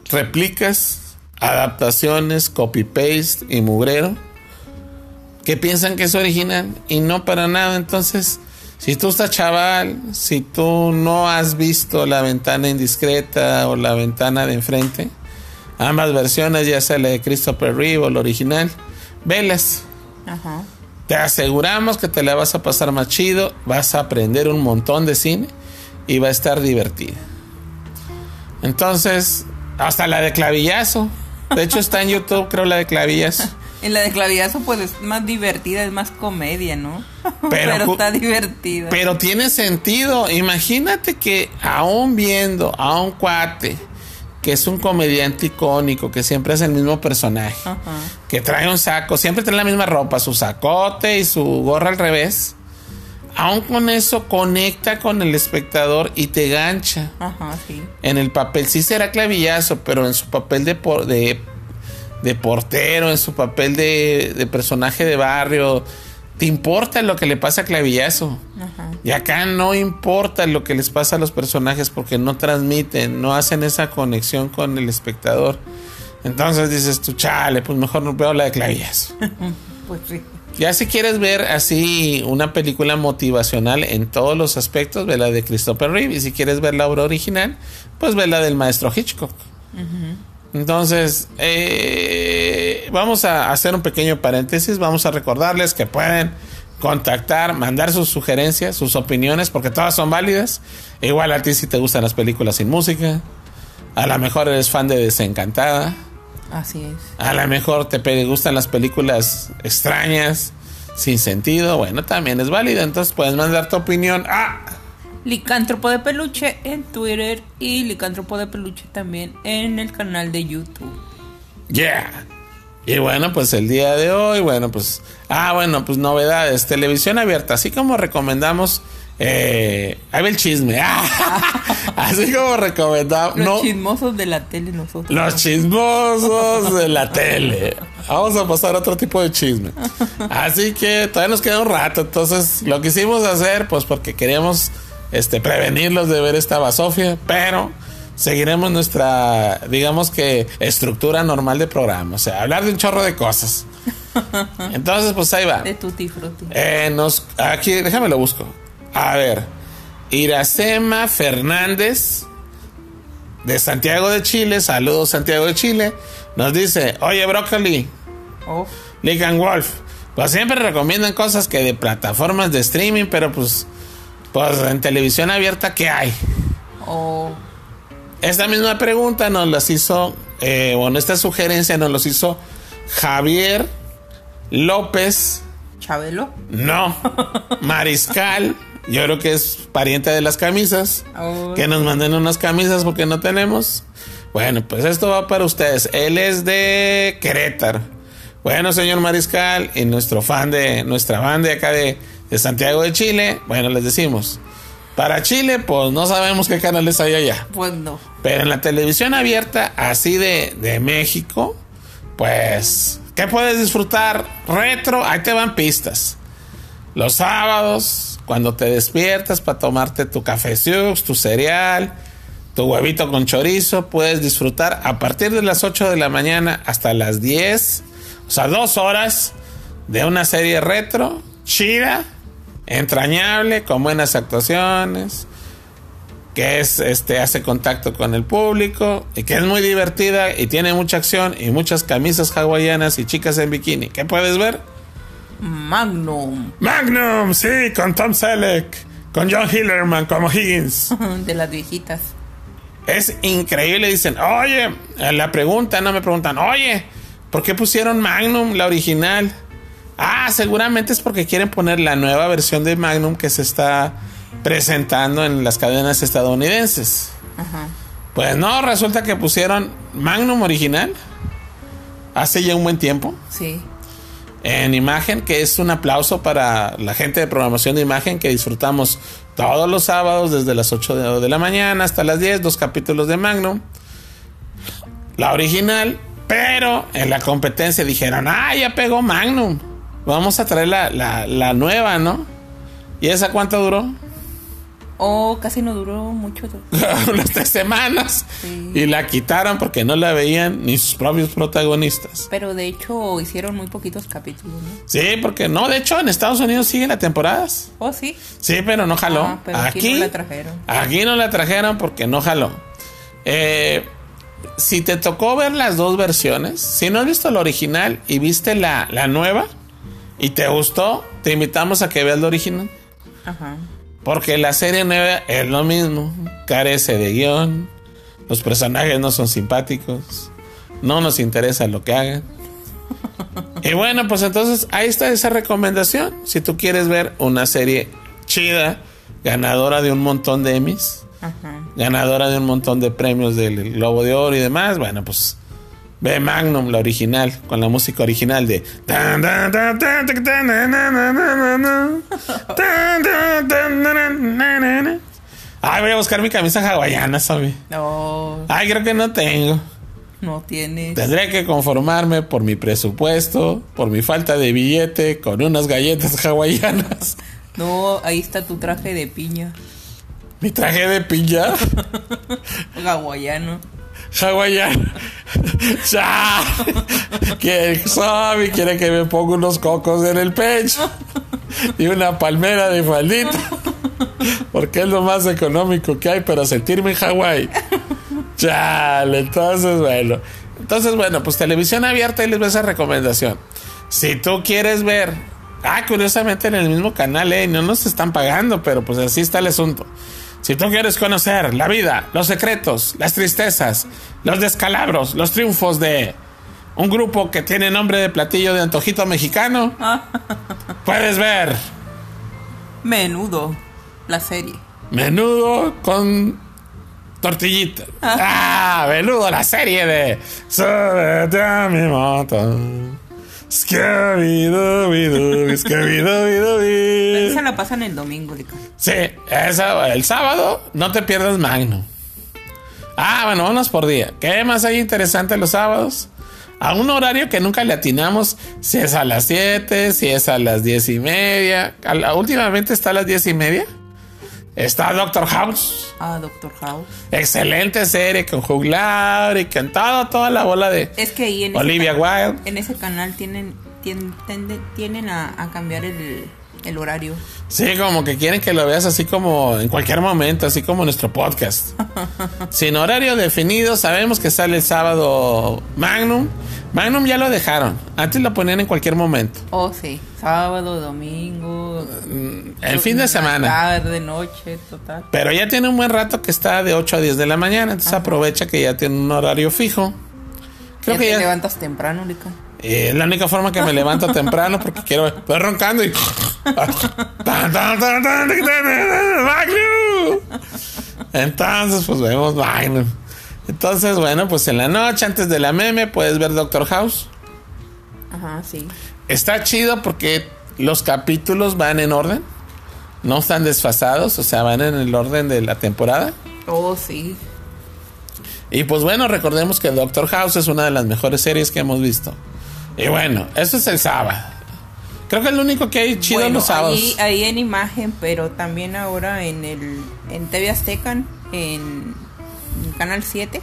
Speaker 1: réplicas, adaptaciones, copy-paste y mugrero que piensan que es original y no para nada. Entonces, si tú estás chaval, si tú no has visto la ventana indiscreta o la ventana de enfrente, ambas versiones, ya sea la de Christopher Reeve o la original, velas. Ajá. Te aseguramos que te la vas a pasar más chido, vas a aprender un montón de cine y va a estar divertida. Entonces, hasta la de clavillazo. De hecho, está en YouTube, creo, la de clavillazo.
Speaker 2: En la de clavillazo, pues es más divertida, es más comedia, ¿no? Pero, está divertida.
Speaker 1: Pero tiene sentido. Imagínate que aún viendo a un cuate que es un comediante icónico, que siempre es el mismo personaje, que trae un saco, siempre trae la misma ropa, su sacote y su gorra al revés. Aún con eso conecta con el espectador y te gancha. Ajá, sí. En el papel, sí será clavillazo, pero en su papel de, de de portero, en su papel de, personaje de barrio. Te importa lo que le pasa a Clavillazo. Y acá no importa lo que les pasa a los personajes porque no transmiten, no hacen esa conexión con el espectador. Entonces dices tú, chale, pues mejor no veo la de Clavillazo. pues sí. Ya si quieres ver así una película motivacional en todos los aspectos, ve la de Christopher Reeve. Y si quieres ver la obra original, pues ve la del maestro Hitchcock. Entonces, eh, vamos a hacer un pequeño paréntesis. Vamos a recordarles que pueden contactar, mandar sus sugerencias, sus opiniones, porque todas son válidas. Igual a ti si te gustan las películas sin música. A lo mejor eres fan de Desencantada.
Speaker 2: Así es.
Speaker 1: A lo mejor te gustan las películas extrañas, sin sentido. Bueno, también es válido. Entonces puedes mandar tu opinión a
Speaker 2: Licántropo de Peluche en Twitter y Licántropo de Peluche también en el canal de YouTube.
Speaker 1: Yeah. Y bueno, pues el día de hoy, bueno, pues, ah, bueno, pues novedades, televisión abierta, así como recomendamos, eh, ahí el chisme, así como recomendamos.
Speaker 2: Los chismosos de la tele nosotros.
Speaker 1: Los chismosos de la tele. Vamos a pasar a otro tipo de chisme. Así que todavía nos queda un rato, entonces lo quisimos hacer, pues porque queríamos este, prevenirlos de ver esta basofia, pero seguiremos nuestra, digamos que, estructura normal de programa. O sea, hablar de un chorro de cosas. Entonces, pues ahí va.
Speaker 2: De tutti frutti.
Speaker 1: Eh, nos, aquí, déjame lo busco. A ver. Iracema Fernández de Santiago de Chile, saludos Santiago de Chile, nos dice, oye Broccoli,
Speaker 2: Oh,
Speaker 1: Lick and Wolf, pues siempre recomiendan cosas que de plataformas de streaming, pero pues, pues en televisión abierta, ¿qué hay?
Speaker 2: oh,
Speaker 1: Esta misma pregunta nos las hizo, eh, bueno, esta sugerencia nos los hizo Javier López,
Speaker 2: Chabelo.
Speaker 1: no, Mariscal, yo creo que es pariente de las camisas.
Speaker 2: Oh,
Speaker 1: Que nos manden unas camisas porque no tenemos. Bueno, pues esto va para ustedes. Él es de Querétaro. Bueno, señor Mariscal, y nuestro fan de nuestra banda acá de, de Santiago de Chile, bueno, les decimos. Para Chile, pues no sabemos qué canales hay allá.
Speaker 2: Pues no.
Speaker 1: Pero en la televisión abierta, así de, de México, pues, ¿qué puedes disfrutar? Retro, ahí te van pistas. Los sábados, cuando te despiertas para tomarte tu café Siux, tu cereal, tu huevito con chorizo, puedes disfrutar a partir de las 8 de la mañana hasta las 10, o sea, dos horas de una serie retro, chida, entrañable, con buenas actuaciones, que es este hace contacto con el público y que es muy divertida y tiene mucha acción y muchas camisas hawaianas y chicas en bikini. ¿Qué puedes ver?
Speaker 2: Magnum.
Speaker 1: Magnum, sí, con Tom Selleck, con John Hillerman como Higgins.
Speaker 2: De las viejitas.
Speaker 1: Es increíble, dicen, oye, la pregunta, no me preguntan, oye, ¿por qué pusieron Magnum, la original? Ah, seguramente es porque quieren poner la nueva versión de Magnum que se está presentando en las cadenas estadounidenses.
Speaker 2: Ajá.
Speaker 1: Pues no, resulta que pusieron Magnum original hace ya un buen tiempo
Speaker 2: Sí.
Speaker 1: en imagen, que es un aplauso para la gente de programación de imagen que disfrutamos todos los sábados desde las 8 de, la mañana hasta las 10, dos capítulos de Magnum. La original, pero en la competencia dijeron, ah, ya pegó Magnum, vamos a traer la, la, la nueva, ¿no? ¿Y esa cuánto duró?
Speaker 2: Oh, casi no duró mucho.
Speaker 1: Unas tres semanas.
Speaker 2: Sí.
Speaker 1: Y la quitaron porque no la veían ni sus propios protagonistas.
Speaker 2: Pero de hecho hicieron muy poquitos capítulos, ¿no?
Speaker 1: Sí, porque no, de hecho en Estados Unidos siguen las temporadas.
Speaker 2: Oh, sí.
Speaker 1: Sí, pero no jaló.
Speaker 2: Ah, pero aquí no la trajeron.
Speaker 1: Aquí no la trajeron porque no jaló. Eh, si te tocó ver las dos versiones, si no has visto la original y viste la, la nueva y te gustó, te invitamos a que veas la original.
Speaker 2: Ajá.
Speaker 1: Porque la serie nueva es lo mismo. Carece de guion. Los personajes no son simpáticos. No nos interesa lo que hagan. Y bueno, pues entonces ahí está esa recomendación. Si tú quieres ver una serie chida, ganadora de un montón de Emmys,
Speaker 2: Ajá.
Speaker 1: ganadora de un montón de premios del Globo de Oro y demás, bueno, pues ve Magnum, la original, con la música original de. Ay, voy a buscar mi camisa hawaiana, ¿sabes?
Speaker 2: No,
Speaker 1: Ay, creo que no tengo.
Speaker 2: no tienes.
Speaker 1: Tendré que conformarme por mi presupuesto, por mi falta de billete, con unas galletas hawaianas.
Speaker 2: No, ahí está tu traje de piña.
Speaker 1: Mi traje de piña.
Speaker 2: Hawaiano.
Speaker 1: Hawaiano. ya. Que Xavi quiere que me ponga unos cocos en el pecho y una palmera de faldita. Porque es lo más económico que hay para sentirme en Hawái. Chale, entonces bueno. Entonces bueno, pues televisión abierta y les voy esa recomendación. Si tú quieres ver, ah, curiosamente en el mismo canal, eh, no nos están pagando, pero pues así está el asunto. Si tú quieres conocer la vida, los secretos, las tristezas, los descalabros, los triunfos de un grupo que tiene nombre de platillo de antojito mexicano, puedes ver
Speaker 2: Menudo. La serie.
Speaker 1: menudo con tortillita. Ah, menudo, la serie de Súbete a mi moto. Scooby-Dooby-Doo, Scooby-Dooby-Dooby.
Speaker 2: Esa la pasan el domingo, Lica.
Speaker 1: Sí, esa- el sábado no te pierdas Magno. Ah, bueno, vámonos por día. ¿Qué más hay interesante los sábados? A un horario que nunca le atinamos, si es a las 7, si es a las 10 y media. Últimamente está a las 10 y media. Está Doctor House.
Speaker 2: Ah, Doctor House.
Speaker 1: Excelente serie con Hugh Laurie, con toda, toda la bola de
Speaker 2: Es que ahí en
Speaker 1: Olivia Wilde.
Speaker 2: en ese canal tienen, tienen, tienden- a cambiar el, el horario.
Speaker 1: Sí, como que quieren que lo veas así como en cualquier momento, así como nuestro podcast. Sin horario definido, sabemos que sale el sábado Magnum. Magnum ya lo dejaron. Antes lo ponían en cualquier momento.
Speaker 2: Oh, sí. Sábado, domingo.
Speaker 1: El fin de semana.
Speaker 2: Tarde, noche, total.
Speaker 1: Pero ya tiene un buen rato que está de 8 a 10 de la mañana. Entonces aprovecha que ya tiene un horario fijo. Creo
Speaker 2: ya
Speaker 1: que
Speaker 2: te
Speaker 1: ya.
Speaker 2: levantas temprano, Lica.
Speaker 1: Eh, es la única forma que me levanto temprano porque quiero. Estoy roncando y. Entonces, pues vemos Magnum. Entonces, bueno, pues en la noche, antes de la meme, puedes ver Doctor House.
Speaker 2: Ajá, sí.
Speaker 1: Está chido porque los capítulos van en orden. No están desfasados, o sea, van en el orden de la temporada.
Speaker 2: Oh, sí.
Speaker 1: Y pues bueno, recordemos que Doctor House es una de las mejores series que hemos visto. Y bueno, eso es el sábado. Creo que es lo único que hay chido
Speaker 2: Bueno,
Speaker 1: los sábados.
Speaker 2: Ahí, ahí en imagen, pero también ahora en el en TV Azteca, en, en Canal 7,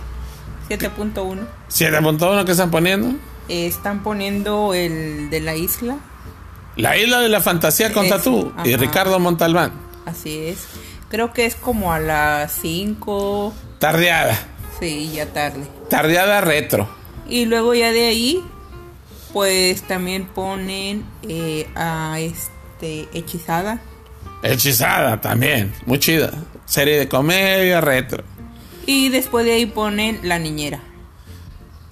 Speaker 2: 7.1,
Speaker 1: 7.1 que están poniendo.
Speaker 2: eh, están poniendo el de la isla.
Speaker 1: La isla de la fantasía con Tatú y. Ricardo Montalbán.
Speaker 2: Así es. Creo que es como a las 5,
Speaker 1: Tardeada.
Speaker 2: sí, ya tarde.
Speaker 1: Tardeada retro.
Speaker 2: Y luego ya de ahí, pues también ponen eh, a este Hechizada.
Speaker 1: Hechizada también. Muy chida. Serie de comedia retro.
Speaker 2: Y después de ahí ponen La Niñera,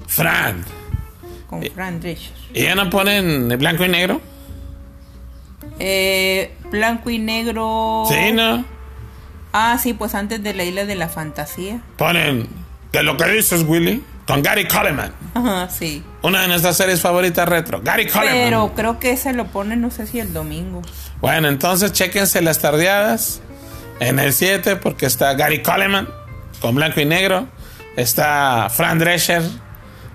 Speaker 1: Fran.
Speaker 2: con Fran Drescher.
Speaker 1: ¿Y ya no ponen blanco y negro?
Speaker 2: Eh, blanco y negro.
Speaker 1: Sí, ¿no?
Speaker 2: Ah, sí, pues antes de la isla de la fantasía.
Speaker 1: Ponen de lo que dices, Willy, con Gary Coleman.
Speaker 2: Ajá, sí.
Speaker 1: Una de nuestras series favoritas retro. Gary Coleman.
Speaker 2: Pero creo que ese lo ponen, no sé si el domingo.
Speaker 1: Bueno, entonces chéquense las tardeadas en el 7 porque está Gary Coleman con blanco y negro. Está Fran Drescher,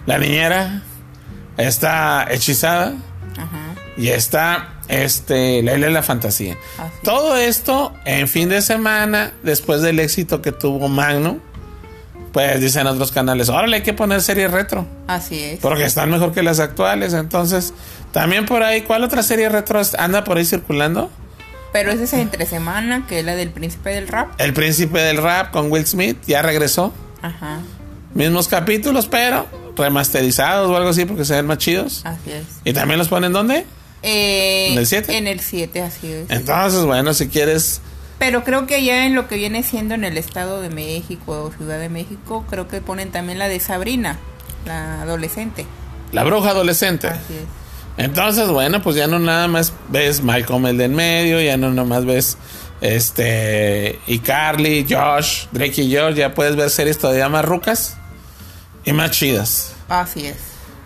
Speaker 1: la niñera. Está Hechizada.
Speaker 2: Ajá.
Speaker 1: Y está este, la isla de la fantasía.
Speaker 2: Así.
Speaker 1: Todo esto en fin de semana, después del éxito que tuvo Magnum, pues dicen otros canales, órale, hay que poner series retro,
Speaker 2: Así es.
Speaker 1: porque están mejor que las actuales. Entonces, también por ahí, ¿cuál otra serie retro anda por ahí circulando?
Speaker 2: Pero ese es entre semana, que es la del príncipe del rap.
Speaker 1: El príncipe del rap con Will Smith, ya regresó.
Speaker 2: Ajá.
Speaker 1: Mismos capítulos, pero remasterizados o algo así, porque se ven más chidos.
Speaker 2: Así es.
Speaker 1: ¿Y también los ponen dónde?
Speaker 2: Eh,
Speaker 1: ¿En el siete?
Speaker 2: En el 7, así es.
Speaker 1: Entonces, bueno, si quieres
Speaker 2: Pero creo que ya en lo que viene siendo en el Estado de México o Ciudad de México, creo que ponen también la de Sabrina, la adolescente.
Speaker 1: La bruja adolescente.
Speaker 2: Así es.
Speaker 1: Entonces, bueno, pues ya no nada más ves Malcolm el de en medio, ya no nomás ves este y Carly, Josh, Drake y George, ya puedes ver series todavía más rucas y más chidas.
Speaker 2: Así es.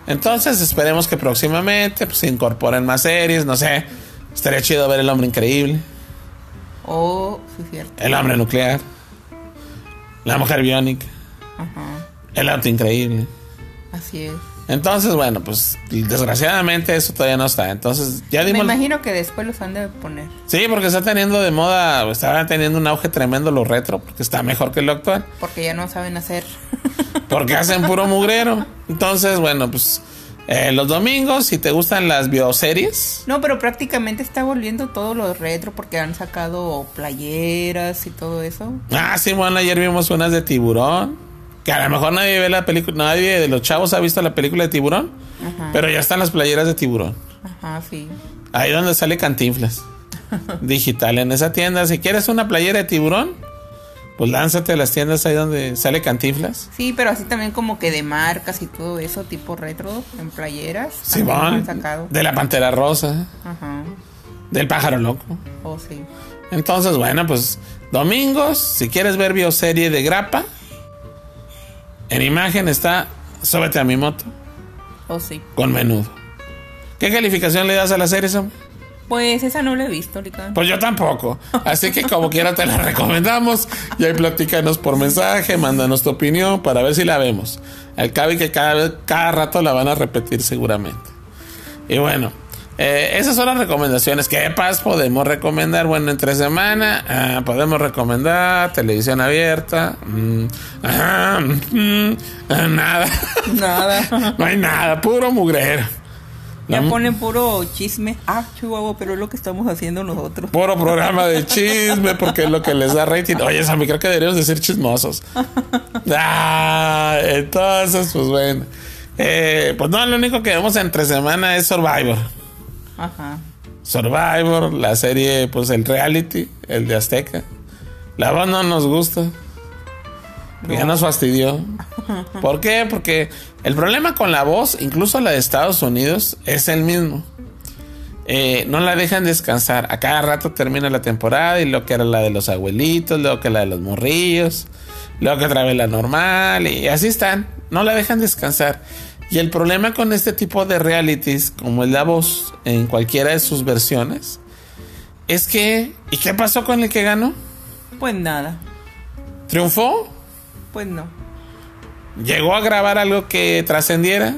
Speaker 1: Entonces, esperemos que próximamente pues, se incorporen más series, no sé, estaría chido ver El Hombre Increíble,
Speaker 2: Oh, sí, cierto.
Speaker 1: El Hombre Nuclear, La Mujer Biónica,
Speaker 2: Ajá.
Speaker 1: El Auto Increíble.
Speaker 2: Así es.
Speaker 1: Entonces, bueno, pues desgraciadamente eso todavía no está. Entonces, ya
Speaker 2: Me
Speaker 1: dimos...
Speaker 2: imagino que después los han de poner.
Speaker 1: Sí, porque está teniendo de moda, está teniendo un auge tremendo lo retro, porque está mejor que lo actual,
Speaker 2: Porque ya no saben hacer.
Speaker 1: porque hacen puro mugrero. Entonces, bueno, pues eh, los domingos, si te gustan las bioseries,
Speaker 2: No, pero prácticamente está volviendo todo lo retro porque han sacado playeras y todo eso.
Speaker 1: ah, sí, bueno, ayer vimos unas de tiburón, que a lo mejor nadie ve la película, nadie de los chavos ha visto la película de tiburón,
Speaker 2: Ajá.
Speaker 1: pero ya están las playeras de tiburón.
Speaker 2: Ajá, sí.
Speaker 1: Ahí donde sale Cantinflas. Digital en esa tienda. Si quieres una playera de tiburón, pues lánzate a las tiendas ahí donde sale Cantinflas.
Speaker 2: Sí, pero así también como que de marcas y todo eso, tipo retro, en playeras. han sacado.
Speaker 1: De la pantera rosa.
Speaker 2: Ajá.
Speaker 1: Del pájaro loco.
Speaker 2: Oh, sí.
Speaker 1: Entonces, bueno, pues domingos, si quieres ver bioserie de grapa, en imagen está Súbete a mi moto
Speaker 2: Oh, sí.
Speaker 1: con menudo. ¿Qué calificación le das a la serie, Sam?
Speaker 2: Pues esa no la he visto, Lican.
Speaker 1: Pues yo tampoco. Así que como quiera te la recomendamos. Y ahí platícanos por mensaje, mándanos tu opinión para ver si la vemos. Al cabo y que cada, cada rato la van a repetir seguramente. Y bueno, eh, esas son las recomendaciones. ¿Qué paz podemos recomendar? Bueno, entre semana ah, podemos recomendar televisión abierta. mm, ajá, mm, ah, nada.
Speaker 2: Nada.
Speaker 1: no hay nada, puro mugrero.
Speaker 2: Ya
Speaker 1: La-
Speaker 2: ponen puro chisme. Ah, chihuahua, pero es lo que estamos haciendo nosotros.
Speaker 1: Puro programa de chisme porque es lo que les da rating. Oye, Sammy, creo que deberíamos de ser chismosos. Ah, entonces, pues bueno. Eh, pues no, lo único que vemos entre semana es Survivor.
Speaker 2: Ajá.
Speaker 1: Survivor, la serie, pues el reality, el de Azteca. La voz no nos gusta. Ya nos fastidió. ¿Por qué? Porque el problema con la voz, incluso la de Estados Unidos, es el mismo. Eh, no la dejan descansar. A cada rato termina la temporada y lo que era la de los abuelitos, luego que la de los morrillos, luego que otra vez la normal y así están. No la dejan descansar. Y el problema con este tipo de realities, como es la voz en cualquiera de sus versiones, es que ¿y qué pasó con el que ganó?
Speaker 2: Pues nada.
Speaker 1: ¿Triunfó?
Speaker 2: Pues no.
Speaker 1: ¿Llegó a grabar algo que trascendiera?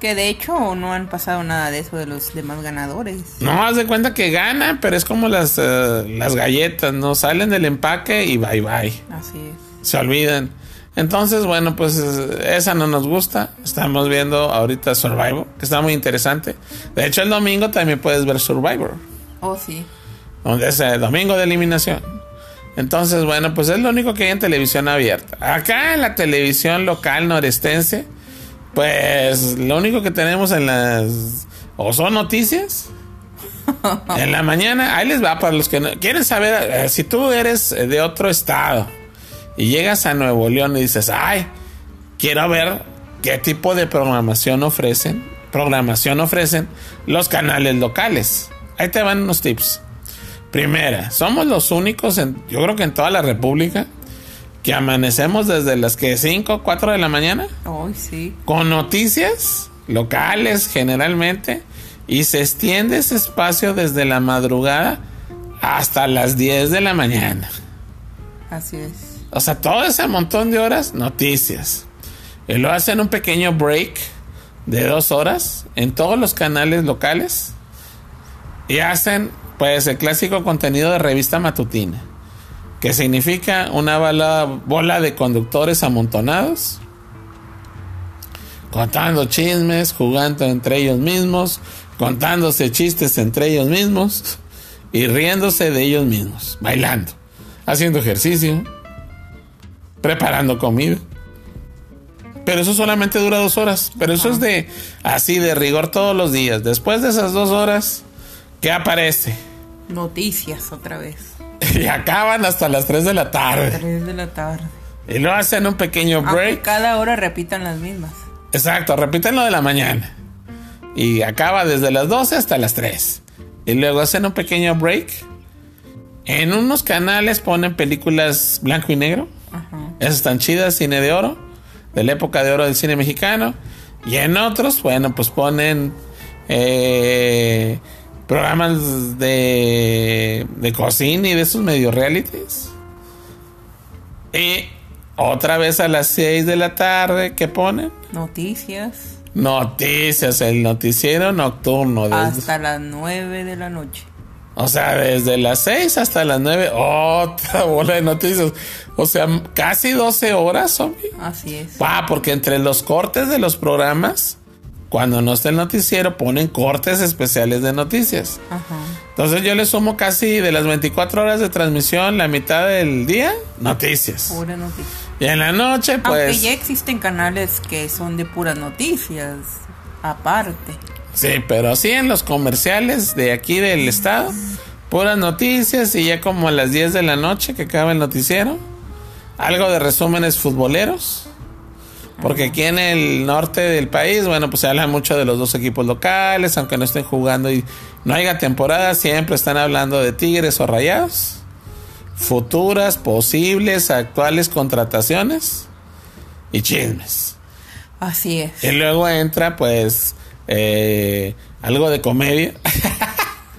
Speaker 2: Que de hecho no han pasado nada de eso de los demás ganadores.
Speaker 1: No, haz de cuenta que gana, pero es como las, eh, las galletas, ¿no? Salen del empaque y bye bye.
Speaker 2: Así es.
Speaker 1: Se olvidan. Entonces, bueno, pues eh, esa no nos gusta. Estamos viendo ahorita Survivor, que está muy interesante. De hecho, el domingo también puedes ver Survivor,
Speaker 2: Oh, sí.
Speaker 1: donde es el domingo de eliminación. Entonces, bueno, pues es lo único que hay en televisión abierta. Acá en la televisión local norestense, pues lo único que tenemos en las... O son noticias. En la mañana, ahí les va para los que no... Quieren saber, eh, si tú eres de otro estado y llegas a Nuevo León y dices, ay, quiero ver qué tipo de programación ofrecen, programación ofrecen los canales locales. Ahí te van unos tips. Primera, somos los únicos, en, yo creo que en toda la República, que amanecemos desde las que 5, 4 de la mañana
Speaker 2: Oh, sí.
Speaker 1: con noticias locales generalmente y se extiende ese espacio desde la madrugada hasta las 10 de la mañana.
Speaker 2: Así es.
Speaker 1: O sea, todo ese montón de horas, noticias. Y lo hacen un pequeño break de dos horas en todos los canales locales. Y hacen, pues, el clásico contenido de revista matutina. Que significa una bala- bola de conductores amontonados. Contando chismes, jugando entre ellos mismos, contándose chistes entre ellos mismos y riéndose de ellos mismos, bailando, haciendo ejercicio, preparando comida. Pero eso solamente dura dos horas. Pero eso es de así de rigor todos los días. Después de esas dos horas, ¿qué aparece?
Speaker 2: Noticias otra vez.
Speaker 1: Y acaban hasta las 3 de la tarde.
Speaker 2: 3 de la tarde.
Speaker 1: Y luego hacen un pequeño
Speaker 2: Aunque
Speaker 1: break.
Speaker 2: cada hora repitan las mismas.
Speaker 1: Exacto, repiten lo de la mañana. Y acaba desde las 12 hasta las 3. Y luego hacen un pequeño break. En unos canales ponen películas blanco y negro.
Speaker 2: Ajá.
Speaker 1: Esas están chidas, cine de oro, de la época de oro del cine mexicano. Y en otros, bueno, pues ponen eh, programas de, de cocina y de esos medio realities. Y otra vez a las 6 de la tarde, ¿qué ponen?
Speaker 2: Noticias.
Speaker 1: Noticias, el noticiero nocturno. desde-
Speaker 2: Hasta las 9 de la noche.
Speaker 1: o sea, desde las 6 hasta las 9, otra bola de noticias. O sea, casi 12 horas, zombie.
Speaker 2: Así es.
Speaker 1: Ah, porque entre los cortes de los programas, cuando no está el noticiero, ponen cortes especiales de noticias.
Speaker 2: Ajá.
Speaker 1: Entonces yo le sumo casi de las 24 horas de transmisión, la mitad del día, noticias.
Speaker 2: Pura noticia.
Speaker 1: Y en la noche,
Speaker 2: Aunque
Speaker 1: pues...
Speaker 2: ya existen canales que son de puras noticias. Aparte.
Speaker 1: Sí, pero sí en los comerciales de aquí del estado, puras noticias y ya como a las 10 de la noche que acaba el noticiero, algo de resúmenes futboleros. Porque aquí en el norte del país, bueno, pues se habla mucho de los dos equipos locales, aunque no estén jugando y no haya temporada, siempre están hablando de Tigres o Rayados. Futuras, posibles, actuales contrataciones y chismes.
Speaker 2: Así es.
Speaker 1: Y luego entra, pues, eh, algo de comedia.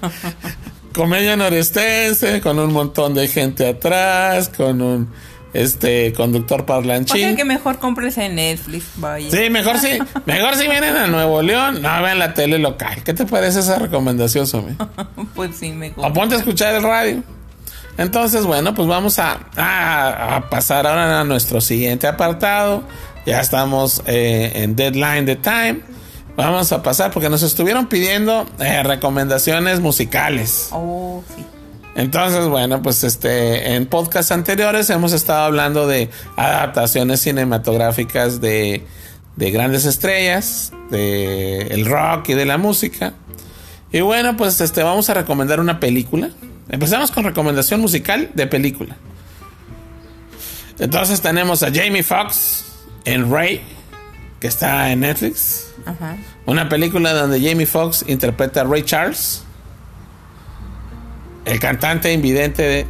Speaker 1: comedia norestense, con un montón de gente atrás, con un este conductor
Speaker 2: O sea
Speaker 1: parlanchín.
Speaker 2: que mejor compres en Netflix, vaya.
Speaker 1: Sí, mejor si, mejor si vienen a Nuevo León, no vean la tele local. ¿Qué te parece esa recomendación, Somi?
Speaker 2: pues sí, mejor.
Speaker 1: O ponte a escuchar el radio. Entonces, bueno, pues vamos a, a- a pasar ahora a nuestro siguiente apartado. Ya estamos eh, en deadline de time. vamos a pasar porque nos estuvieron pidiendo eh, recomendaciones musicales.
Speaker 2: Oh, sí.
Speaker 1: Entonces, bueno, pues este, en podcasts anteriores hemos estado hablando de adaptaciones cinematográficas de, de grandes estrellas, de el rock y de la música. Y bueno, pues este, vamos a recomendar una película. Empezamos con recomendación musical de película. Entonces tenemos a Jamie Foxx en Ray, que está en Netflix.
Speaker 2: Ajá.
Speaker 1: Una película donde Jamie Foxx interpreta a Ray Charles, el cantante invidente de.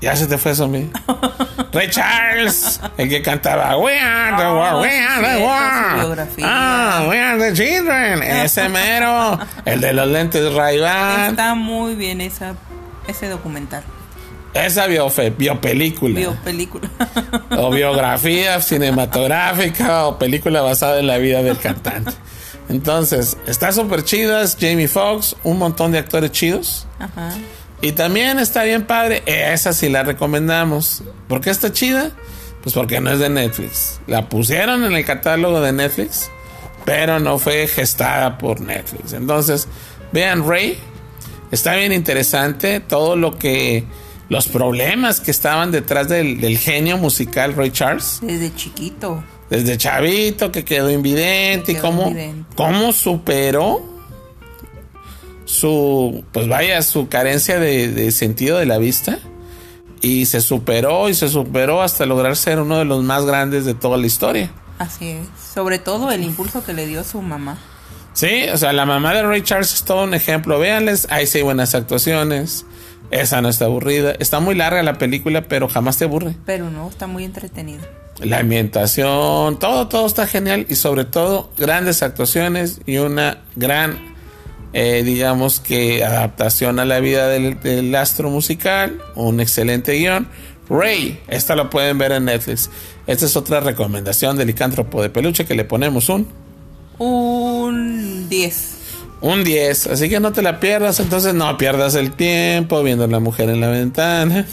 Speaker 1: Ya se te fue eso, mi. Ray Charles, el que cantaba We are the world, we are the
Speaker 2: sí,
Speaker 1: world. Ah, we are the children. Ese mero, el de los lentes Ray-Ban.
Speaker 2: Está muy bien esa, ese documental.
Speaker 1: Esa biofe- biopelícula.
Speaker 2: Biopelícula.
Speaker 1: o biografía cinematográfica o película basada en la vida del cantante. Entonces, está súper chida, es Jamie Foxx, un montón de actores chidos.
Speaker 2: Ajá.
Speaker 1: Y también está bien padre, esa sí la recomendamos. ¿Por qué está chida? Pues porque no es de Netflix. La pusieron en el catálogo de Netflix, pero no fue gestada por Netflix. Entonces, vean Ray, está bien interesante todo lo que... Los problemas que estaban detrás del, del genio musical Ray Charles
Speaker 2: Desde chiquito.
Speaker 1: Desde chavito que quedó invidente y cómo,
Speaker 2: invidente.
Speaker 1: cómo superó su, pues vaya, su carencia de, de sentido de la vista y se superó y se superó hasta lograr ser uno de los más grandes de toda la historia.
Speaker 2: Así es. Sobre todo el impulso que le dio su mamá.
Speaker 1: Sí, o sea, la mamá de Ray Charles es todo un ejemplo. Véanles, ahí sí hay buenas actuaciones. Esa no está aburrida. Está muy larga la película, pero jamás te aburre.
Speaker 2: Pero no, está muy entretenida.
Speaker 1: La ambientación, todo, todo está genial y sobre todo grandes actuaciones y una gran, eh, digamos que adaptación a la vida del, del astro musical, un excelente guion. Ray, esta lo pueden ver en Netflix. Esta es otra recomendación del licántropo de peluche que le ponemos un,
Speaker 2: Un 10.
Speaker 1: un 10. Así que no te la pierdas, entonces no pierdas el tiempo viendo a la mujer en la ventana.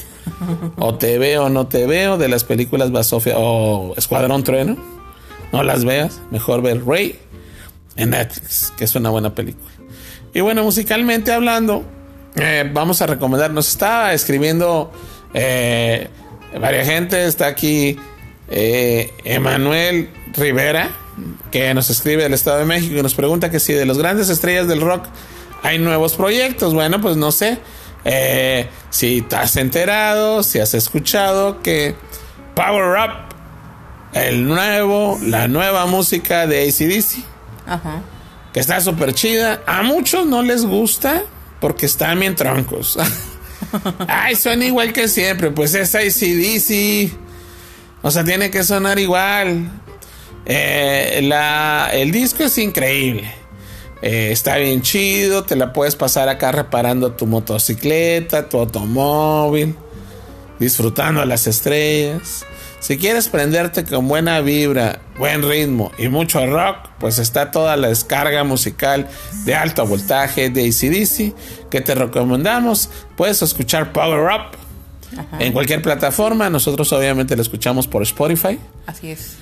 Speaker 1: O te veo o no te veo de las películas Basofia o Escuadrón Trueno. No las veas, mejor ver Ray en Netflix, que es una buena película. Y bueno, musicalmente hablando, eh, vamos a recomendar. Nos está escribiendo eh, varias gente. Está aquí eh, Emanuel Rivera, que nos escribe del Estado de México y nos pregunta que si de los grandes estrellas del rock hay nuevos proyectos. Bueno, pues no sé. Eh, si te has enterado, si has escuchado que Power Up, el nuevo, la nueva música de ACDC,
Speaker 2: Ajá.
Speaker 1: que está súper chida. A muchos no les gusta porque están bien troncos. Ay, suena igual que siempre. Pues es ACDC. O sea, tiene que sonar igual. Eh, la, el disco es increíble. Eh, está bien chido. Te la puedes pasar acá reparando tu motocicleta, tu automóvil. Disfrutando las estrellas. Si quieres prenderte con buena vibra, buen ritmo y mucho rock, pues está toda la descarga musical de alto voltaje de ACDC que te recomendamos. Puedes escuchar Power Up en cualquier plataforma. Nosotros obviamente lo escuchamos por Spotify.
Speaker 2: Así es.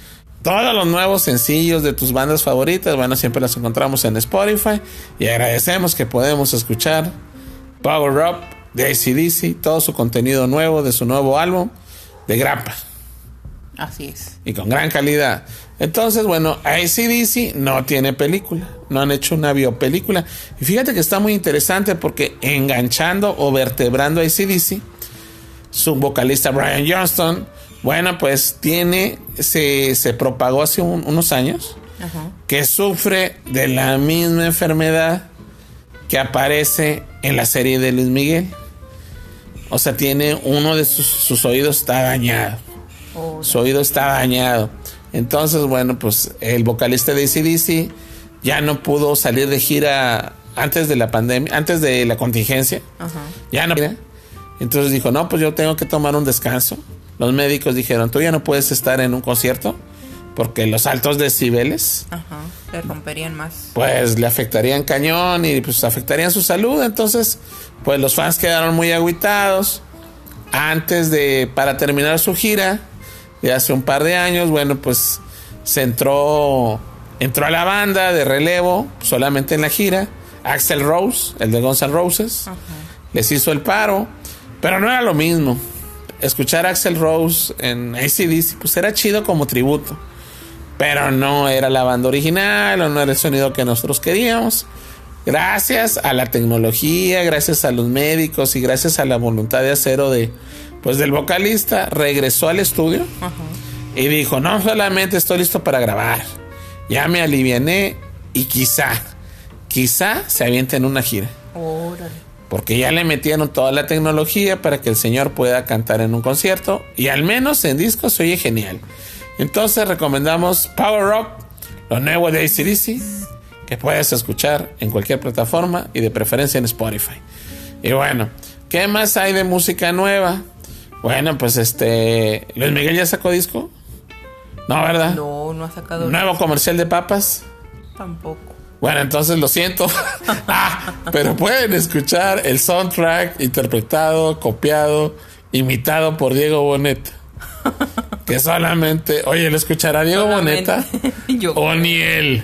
Speaker 1: Todos los nuevos sencillos de tus bandas favoritas, bueno, siempre las encontramos en Spotify. Y agradecemos que podemos escuchar Power Up de ACDC, todo su contenido nuevo de su nuevo álbum de Grappa
Speaker 2: Así es.
Speaker 1: y con gran calidad. Entonces, bueno, ACDC no tiene película, no han hecho una biopelícula. Y fíjate que está muy interesante porque enganchando o vertebrando a ACDC, su vocalista Brian Johnston, bueno, pues tiene, se, se propagó hace un- unos años
Speaker 2: Ajá.
Speaker 1: que sufre de la misma enfermedad que aparece en la serie de Luis Miguel. O sea, tiene uno de sus, sus oídos está dañado.
Speaker 2: O-
Speaker 1: Su oído está dañado. Entonces, bueno, pues el vocalista de ACDC ya no pudo salir de gira antes de la pandemia, antes de la contingencia.
Speaker 2: Ajá.
Speaker 1: Ya no. Entonces dijo, no, pues yo tengo que tomar un descanso. Los médicos dijeron, tú ya no puedes estar en un concierto porque los altos decibeles
Speaker 2: Ajá. Le romperían más.
Speaker 1: pues le afectarían cañón y pues afectarían su salud. Entonces, pues los fans quedaron muy agüitados. Antes de, para terminar su gira de hace un par de años, bueno, pues se entró Entró a la banda de relevo, solamente en la gira. Axel Rose, el de Guns N' Roses, les hizo el paro, pero no era lo mismo. Escuchar a Axel Rose en ACDC, pues era chido como tributo, pero no era la banda original o no era el sonido que nosotros queríamos. Gracias a la tecnología, gracias a los médicos y gracias a la voluntad de acero de, pues del vocalista, regresó al estudio y dijo, no solamente estoy listo para grabar, ya me aliviané y quizá, quizá se aviente en una gira. Porque ya le metieron toda la tecnología para que el señor pueda cantar en un concierto y al menos en disco se oye genial. Entonces recomendamos Power Up, lo nuevo de ACDC que puedes escuchar en cualquier plataforma y de preferencia en Spotify. Y bueno, ¿qué más hay de música nueva? Bueno, pues este. ¿Luis Miguel ya sacó disco? No, ¿verdad?
Speaker 2: No, no ha sacado.
Speaker 1: ¿Nuevo comercial de papas?
Speaker 2: Tampoco.
Speaker 1: Bueno, entonces lo siento. ah, pero pueden escuchar el soundtrack interpretado, copiado, imitado por Diego Boneta. que solamente. Oye, ¿lo escuchará Diego Boneta? o ni él.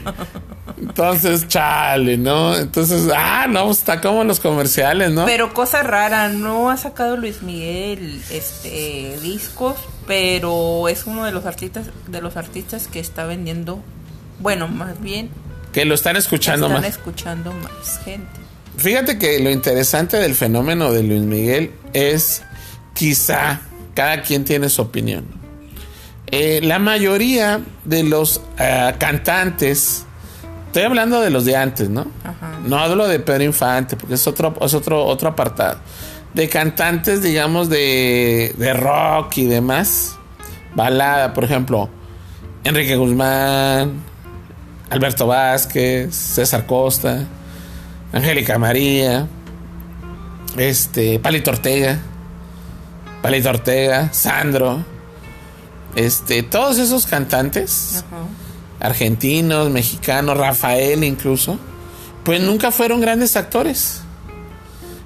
Speaker 1: Entonces, chale, ¿no? Entonces, ah, no, pues, está como los comerciales, ¿no?
Speaker 2: Pero cosa rara, no ha sacado Luis Miguel este discos, pero es uno de los artistas de los artistas que está vendiendo, bueno, más bien
Speaker 1: que lo están escuchando
Speaker 2: están escuchando más gente.
Speaker 1: Fíjate que lo interesante del fenómeno de Luis Miguel es quizá cada quien tiene su opinión. Eh, la mayoría de los eh, cantantes Estoy hablando de los de antes, ¿no? No hablo de Pedro Infante, porque es otro, es otro, otro apartado. De cantantes, digamos, de, de rock y demás. Balada, por ejemplo, Enrique Guzmán, Alberto Vázquez, César Costa, Angélica María, este, Palito Ortega, Palito Ortega, Sandro, este, todos esos cantantes argentinos, mexicanos, Rafael incluso, pues nunca fueron grandes actores.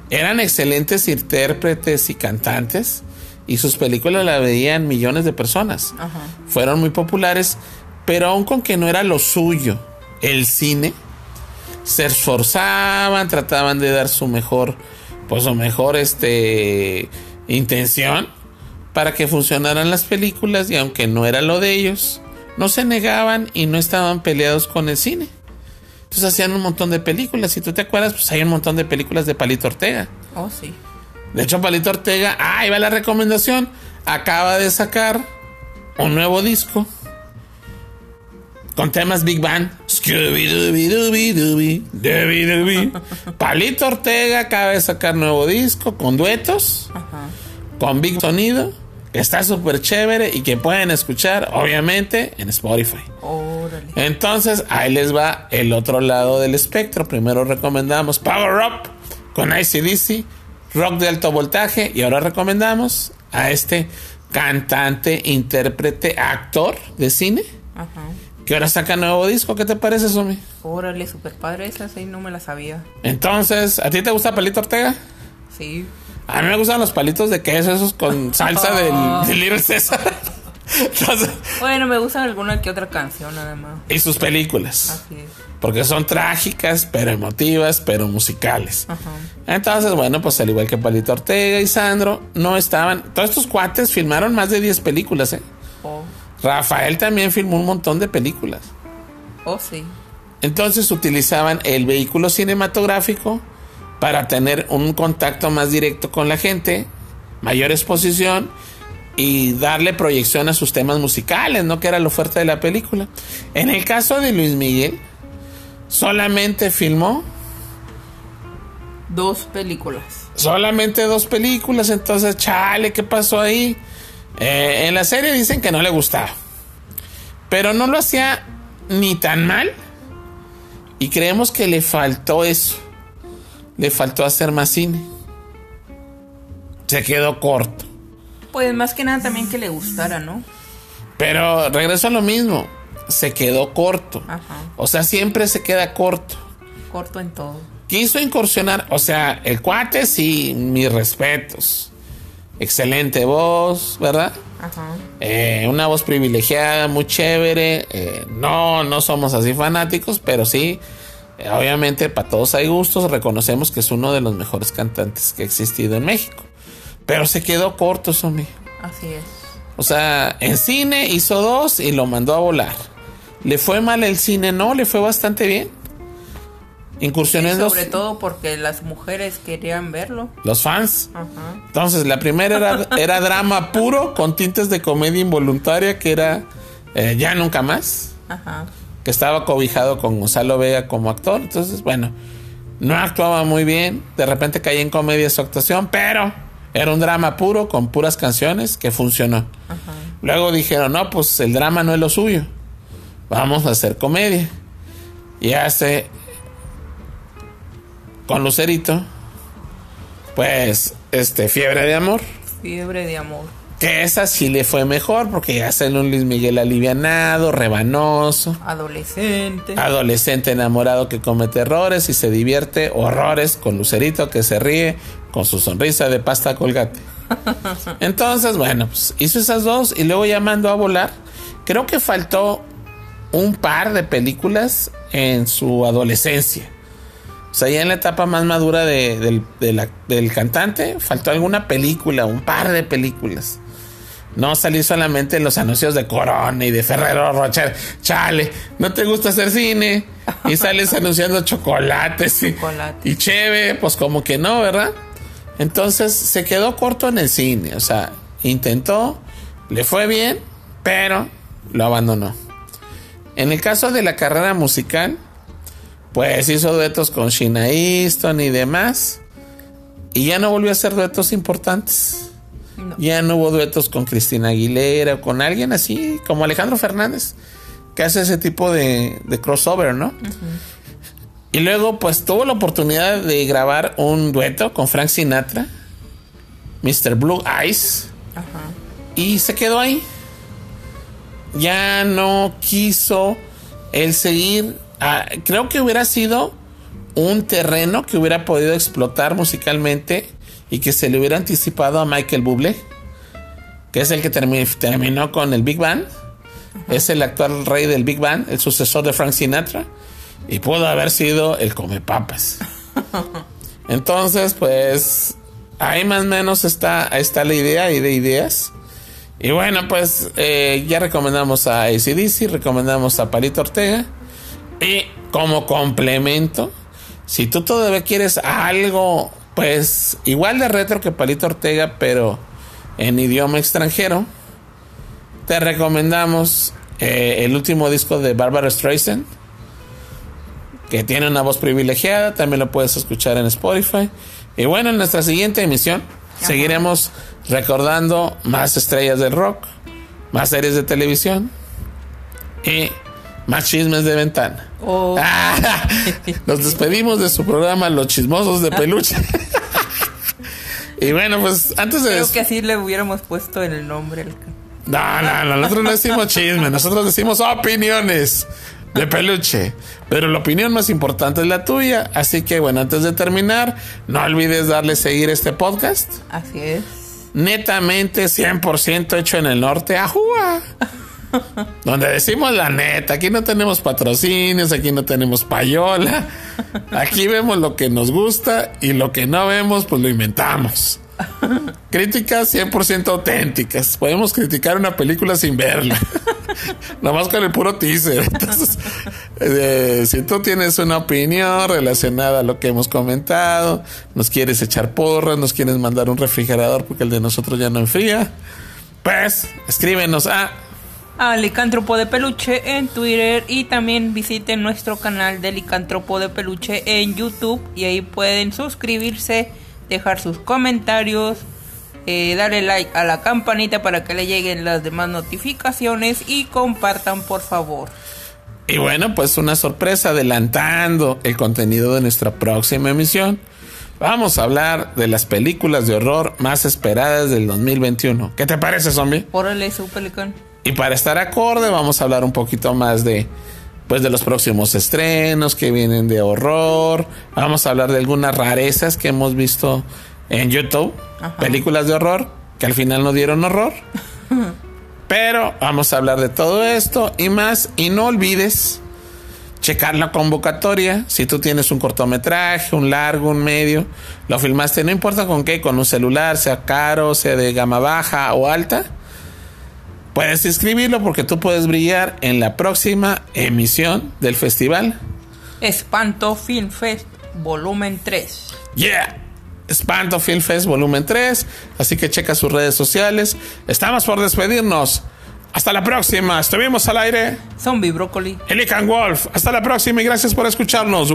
Speaker 1: Eran excelentes intérpretes y cantantes y sus películas la veían millones de personas. Fueron muy populares, pero aun con que no era lo suyo el cine, se esforzaban, trataban de dar su mejor, pues su mejor este intención para que funcionaran las películas y aunque no era lo de ellos, no se negaban y no estaban peleados con el cine. Entonces hacían un montón de películas. Si tú te acuerdas, pues hay un montón de películas de Palito Ortega.
Speaker 2: Oh, sí.
Speaker 1: De hecho, Palito Ortega, ahí va la recomendación. Acaba de sacar un nuevo disco con temas Big Band. Palito Ortega acaba de sacar nuevo disco con duetos, con Big Sonido está súper chévere y que pueden escuchar, obviamente, en Spotify. Entonces, ahí les va el otro lado del espectro. Primero recomendamos Power Up con ICDC, rock de alto voltaje, y ahora recomendamos a este cantante, intérprete, actor de cine. Que ahora saca nuevo disco, ¿qué te parece, Sumi?
Speaker 2: Órale, super padre esa, sí, no me la sabía.
Speaker 1: Entonces, ¿a ti te gusta Palito Ortega?
Speaker 2: Sí.
Speaker 1: A mí me gustan los palitos de queso, esos con salsa del, Little César.
Speaker 2: bueno, me gustan alguna que otra canción, además.
Speaker 1: Y sus películas. Así es. Porque son trágicas, pero emotivas, pero musicales. Entonces, bueno, pues al igual que Palito Ortega y Sandro, no estaban. Todos estos cuates filmaron más de 10 películas, ¿eh? Rafael también filmó un montón de películas.
Speaker 2: Oh, sí.
Speaker 1: Entonces utilizaban el vehículo cinematográfico para tener un contacto más directo con la gente, mayor exposición y darle proyección a sus temas musicales, ¿no? Que era lo fuerte de la película. En el caso de Luis Miguel, solamente filmó
Speaker 2: dos películas.
Speaker 1: Solamente dos películas, entonces, chale, ¿qué pasó ahí? Eh, en la serie dicen que no le gustaba, pero no lo hacía ni tan mal y creemos que le faltó eso le faltó hacer más cine. Se quedó corto.
Speaker 2: Pues más que nada también que le gustara, ¿no?
Speaker 1: Pero regreso a lo mismo. Se quedó corto. Ajá. O sea, siempre se queda corto.
Speaker 2: Corto en todo.
Speaker 1: Quiso incursionar. O sea, el cuate sí, mis respetos. Excelente voz, ¿verdad?
Speaker 2: Ajá.
Speaker 1: Eh, una voz privilegiada, muy chévere. Eh, no, no somos así fanáticos, pero sí, eh, obviamente para todos hay gustos. Reconocemos que es uno de los mejores cantantes que ha existido en México. Pero se quedó corto, Somi.
Speaker 2: Así es.
Speaker 1: O sea, en cine hizo dos y lo mandó a volar. ¿Le fue mal el cine? No, le fue bastante bien. Dos.
Speaker 2: Sobre todo porque las mujeres querían verlo.
Speaker 1: Los fans.
Speaker 2: Ajá.
Speaker 1: Entonces, la primera era, era drama puro con tintes de comedia involuntaria, que era eh, Ya Nunca Más,
Speaker 2: Ajá.
Speaker 1: que estaba cobijado con Gonzalo Vega como actor. Entonces, bueno, no actuaba muy bien. De repente caía en comedia su actuación, pero era un drama puro con puras canciones que funcionó.
Speaker 2: Ajá.
Speaker 1: Luego dijeron, no, pues el drama no es lo suyo. Vamos a hacer comedia. Y hace con Lucerito, pues, este, Fiebre de Amor.
Speaker 2: Fiebre de amor.
Speaker 1: Que esa sí le fue mejor porque ya sale un Luis Miguel alivianado, rebanoso,
Speaker 2: Adolescente.
Speaker 1: adolescente enamorado que comete errores y se divierte horrores con Lucerito que se ríe con su sonrisa de pasta colgate. Entonces, bueno, pues hizo esas dos y luego ya mandó a volar. Creo que faltó un par de películas en su adolescencia. O sea, ya en la etapa más madura de- del, de la- del cantante, faltó alguna película, un par de películas. No salir solamente en los anuncios de Corona y de Ferrero Rocher. Chale, ¿no te gusta hacer cine? Y sales anunciando chocolates y,
Speaker 2: Chocolate.
Speaker 1: y cheve, pues como que no, ¿verdad? Entonces se quedó corto en el cine. O sea, intentó, le fue bien, pero lo abandonó. En el caso de la carrera musical, pues hizo duetos con Sheena Easton y demás. Y ya no volvió a hacer duetos importantes.
Speaker 2: No.
Speaker 1: Ya no hubo duetos con Cristina Aguilera o con alguien así como Alejandro Fernández, que hace ese tipo de, de crossover, ¿no? Y luego, pues tuvo la oportunidad de grabar un dueto con Frank Sinatra, Mr. Blue Eyes, y se quedó ahí. Ya no quiso él seguir. Ah, creo que hubiera sido un terreno que hubiera podido explotar musicalmente y que se le hubiera anticipado a Michael Bublé, que es el que termi- terminó con el Big Band. Es el actual rey del Big Band, el sucesor de Frank Sinatra, y pudo haber sido el come papas. Entonces, pues ahí más o menos está la idea y de ideas. Y bueno, pues eh, ya recomendamos a ACDC, recomendamos a Palito Ortega. Y como complemento, si tú todavía quieres algo, pues igual de retro que Palito Ortega, pero en idioma extranjero, te recomendamos eh, el último disco de Barbara Streisand, que tiene una voz privilegiada, también lo puedes escuchar en Spotify. Y bueno, en nuestra siguiente emisión seguiremos recordando más estrellas del rock, más series de televisión y más chismes de ventana.
Speaker 2: Oh,
Speaker 1: Ah, Nos despedimos de su programa Los Chismosos de Peluche. y bueno, pues antes de...
Speaker 2: creo que así le hubiéramos puesto el nombre
Speaker 1: No, no, no, nosotros no decimos chisme, nosotros decimos opiniones de peluche. Pero la opinión más importante es la tuya. Así que bueno, antes de terminar, no olvides darle seguir este podcast.
Speaker 2: Así es.
Speaker 1: Netamente 100% hecho en el norte. ¡Ajúa! Donde decimos la neta, aquí no tenemos patrocinios, aquí no tenemos payola. Aquí vemos lo que nos gusta y lo que no vemos, pues lo inventamos. Críticas 100% auténticas. Podemos criticar una película sin verla. Nomás con el puro teaser. Entonces, eh, si tú tienes una opinión relacionada a lo que hemos comentado, nos quieres echar porras, nos quieres mandar un refrigerador porque el de nosotros ya no enfría, pues escríbenos a
Speaker 2: a Licántropo de Peluche en Twitter y también visiten nuestro canal de Licántropo de Peluche en YouTube y ahí pueden suscribirse, dejar sus comentarios, eh, darle like a la campanita para que le lleguen las demás notificaciones y compartan por favor.
Speaker 1: Y bueno, pues una sorpresa adelantando el contenido de nuestra próxima emisión. Vamos a hablar de las películas de horror más esperadas del 2021. ¿Qué te parece, zombie?
Speaker 2: Órale, su pelicán.
Speaker 1: Y para estar acorde, vamos a hablar un poquito más de pues de los próximos estrenos que vienen de horror. Vamos a hablar de algunas rarezas que hemos visto en YouTube,
Speaker 2: Ajá.
Speaker 1: películas de horror que al final no dieron horror. Pero vamos a hablar de todo esto y más. Y no olvides checar la convocatoria. Si tú tienes un cortometraje, un largo, un medio, lo filmaste, no importa con qué, con un celular, sea caro, sea de gama baja o alta, puedes inscribirlo porque tú puedes brillar en la próxima emisión del festival.
Speaker 2: Espanto Film Fest Volumen 3.
Speaker 1: Yeah. Espanto Film Fest Volumen 3. Así que checa sus redes sociales. Estamos por despedirnos. Hasta la próxima. Estuvimos al aire.
Speaker 2: Zombie Brócoli.
Speaker 1: Helican Wolf. Hasta la próxima y gracias por escucharnos.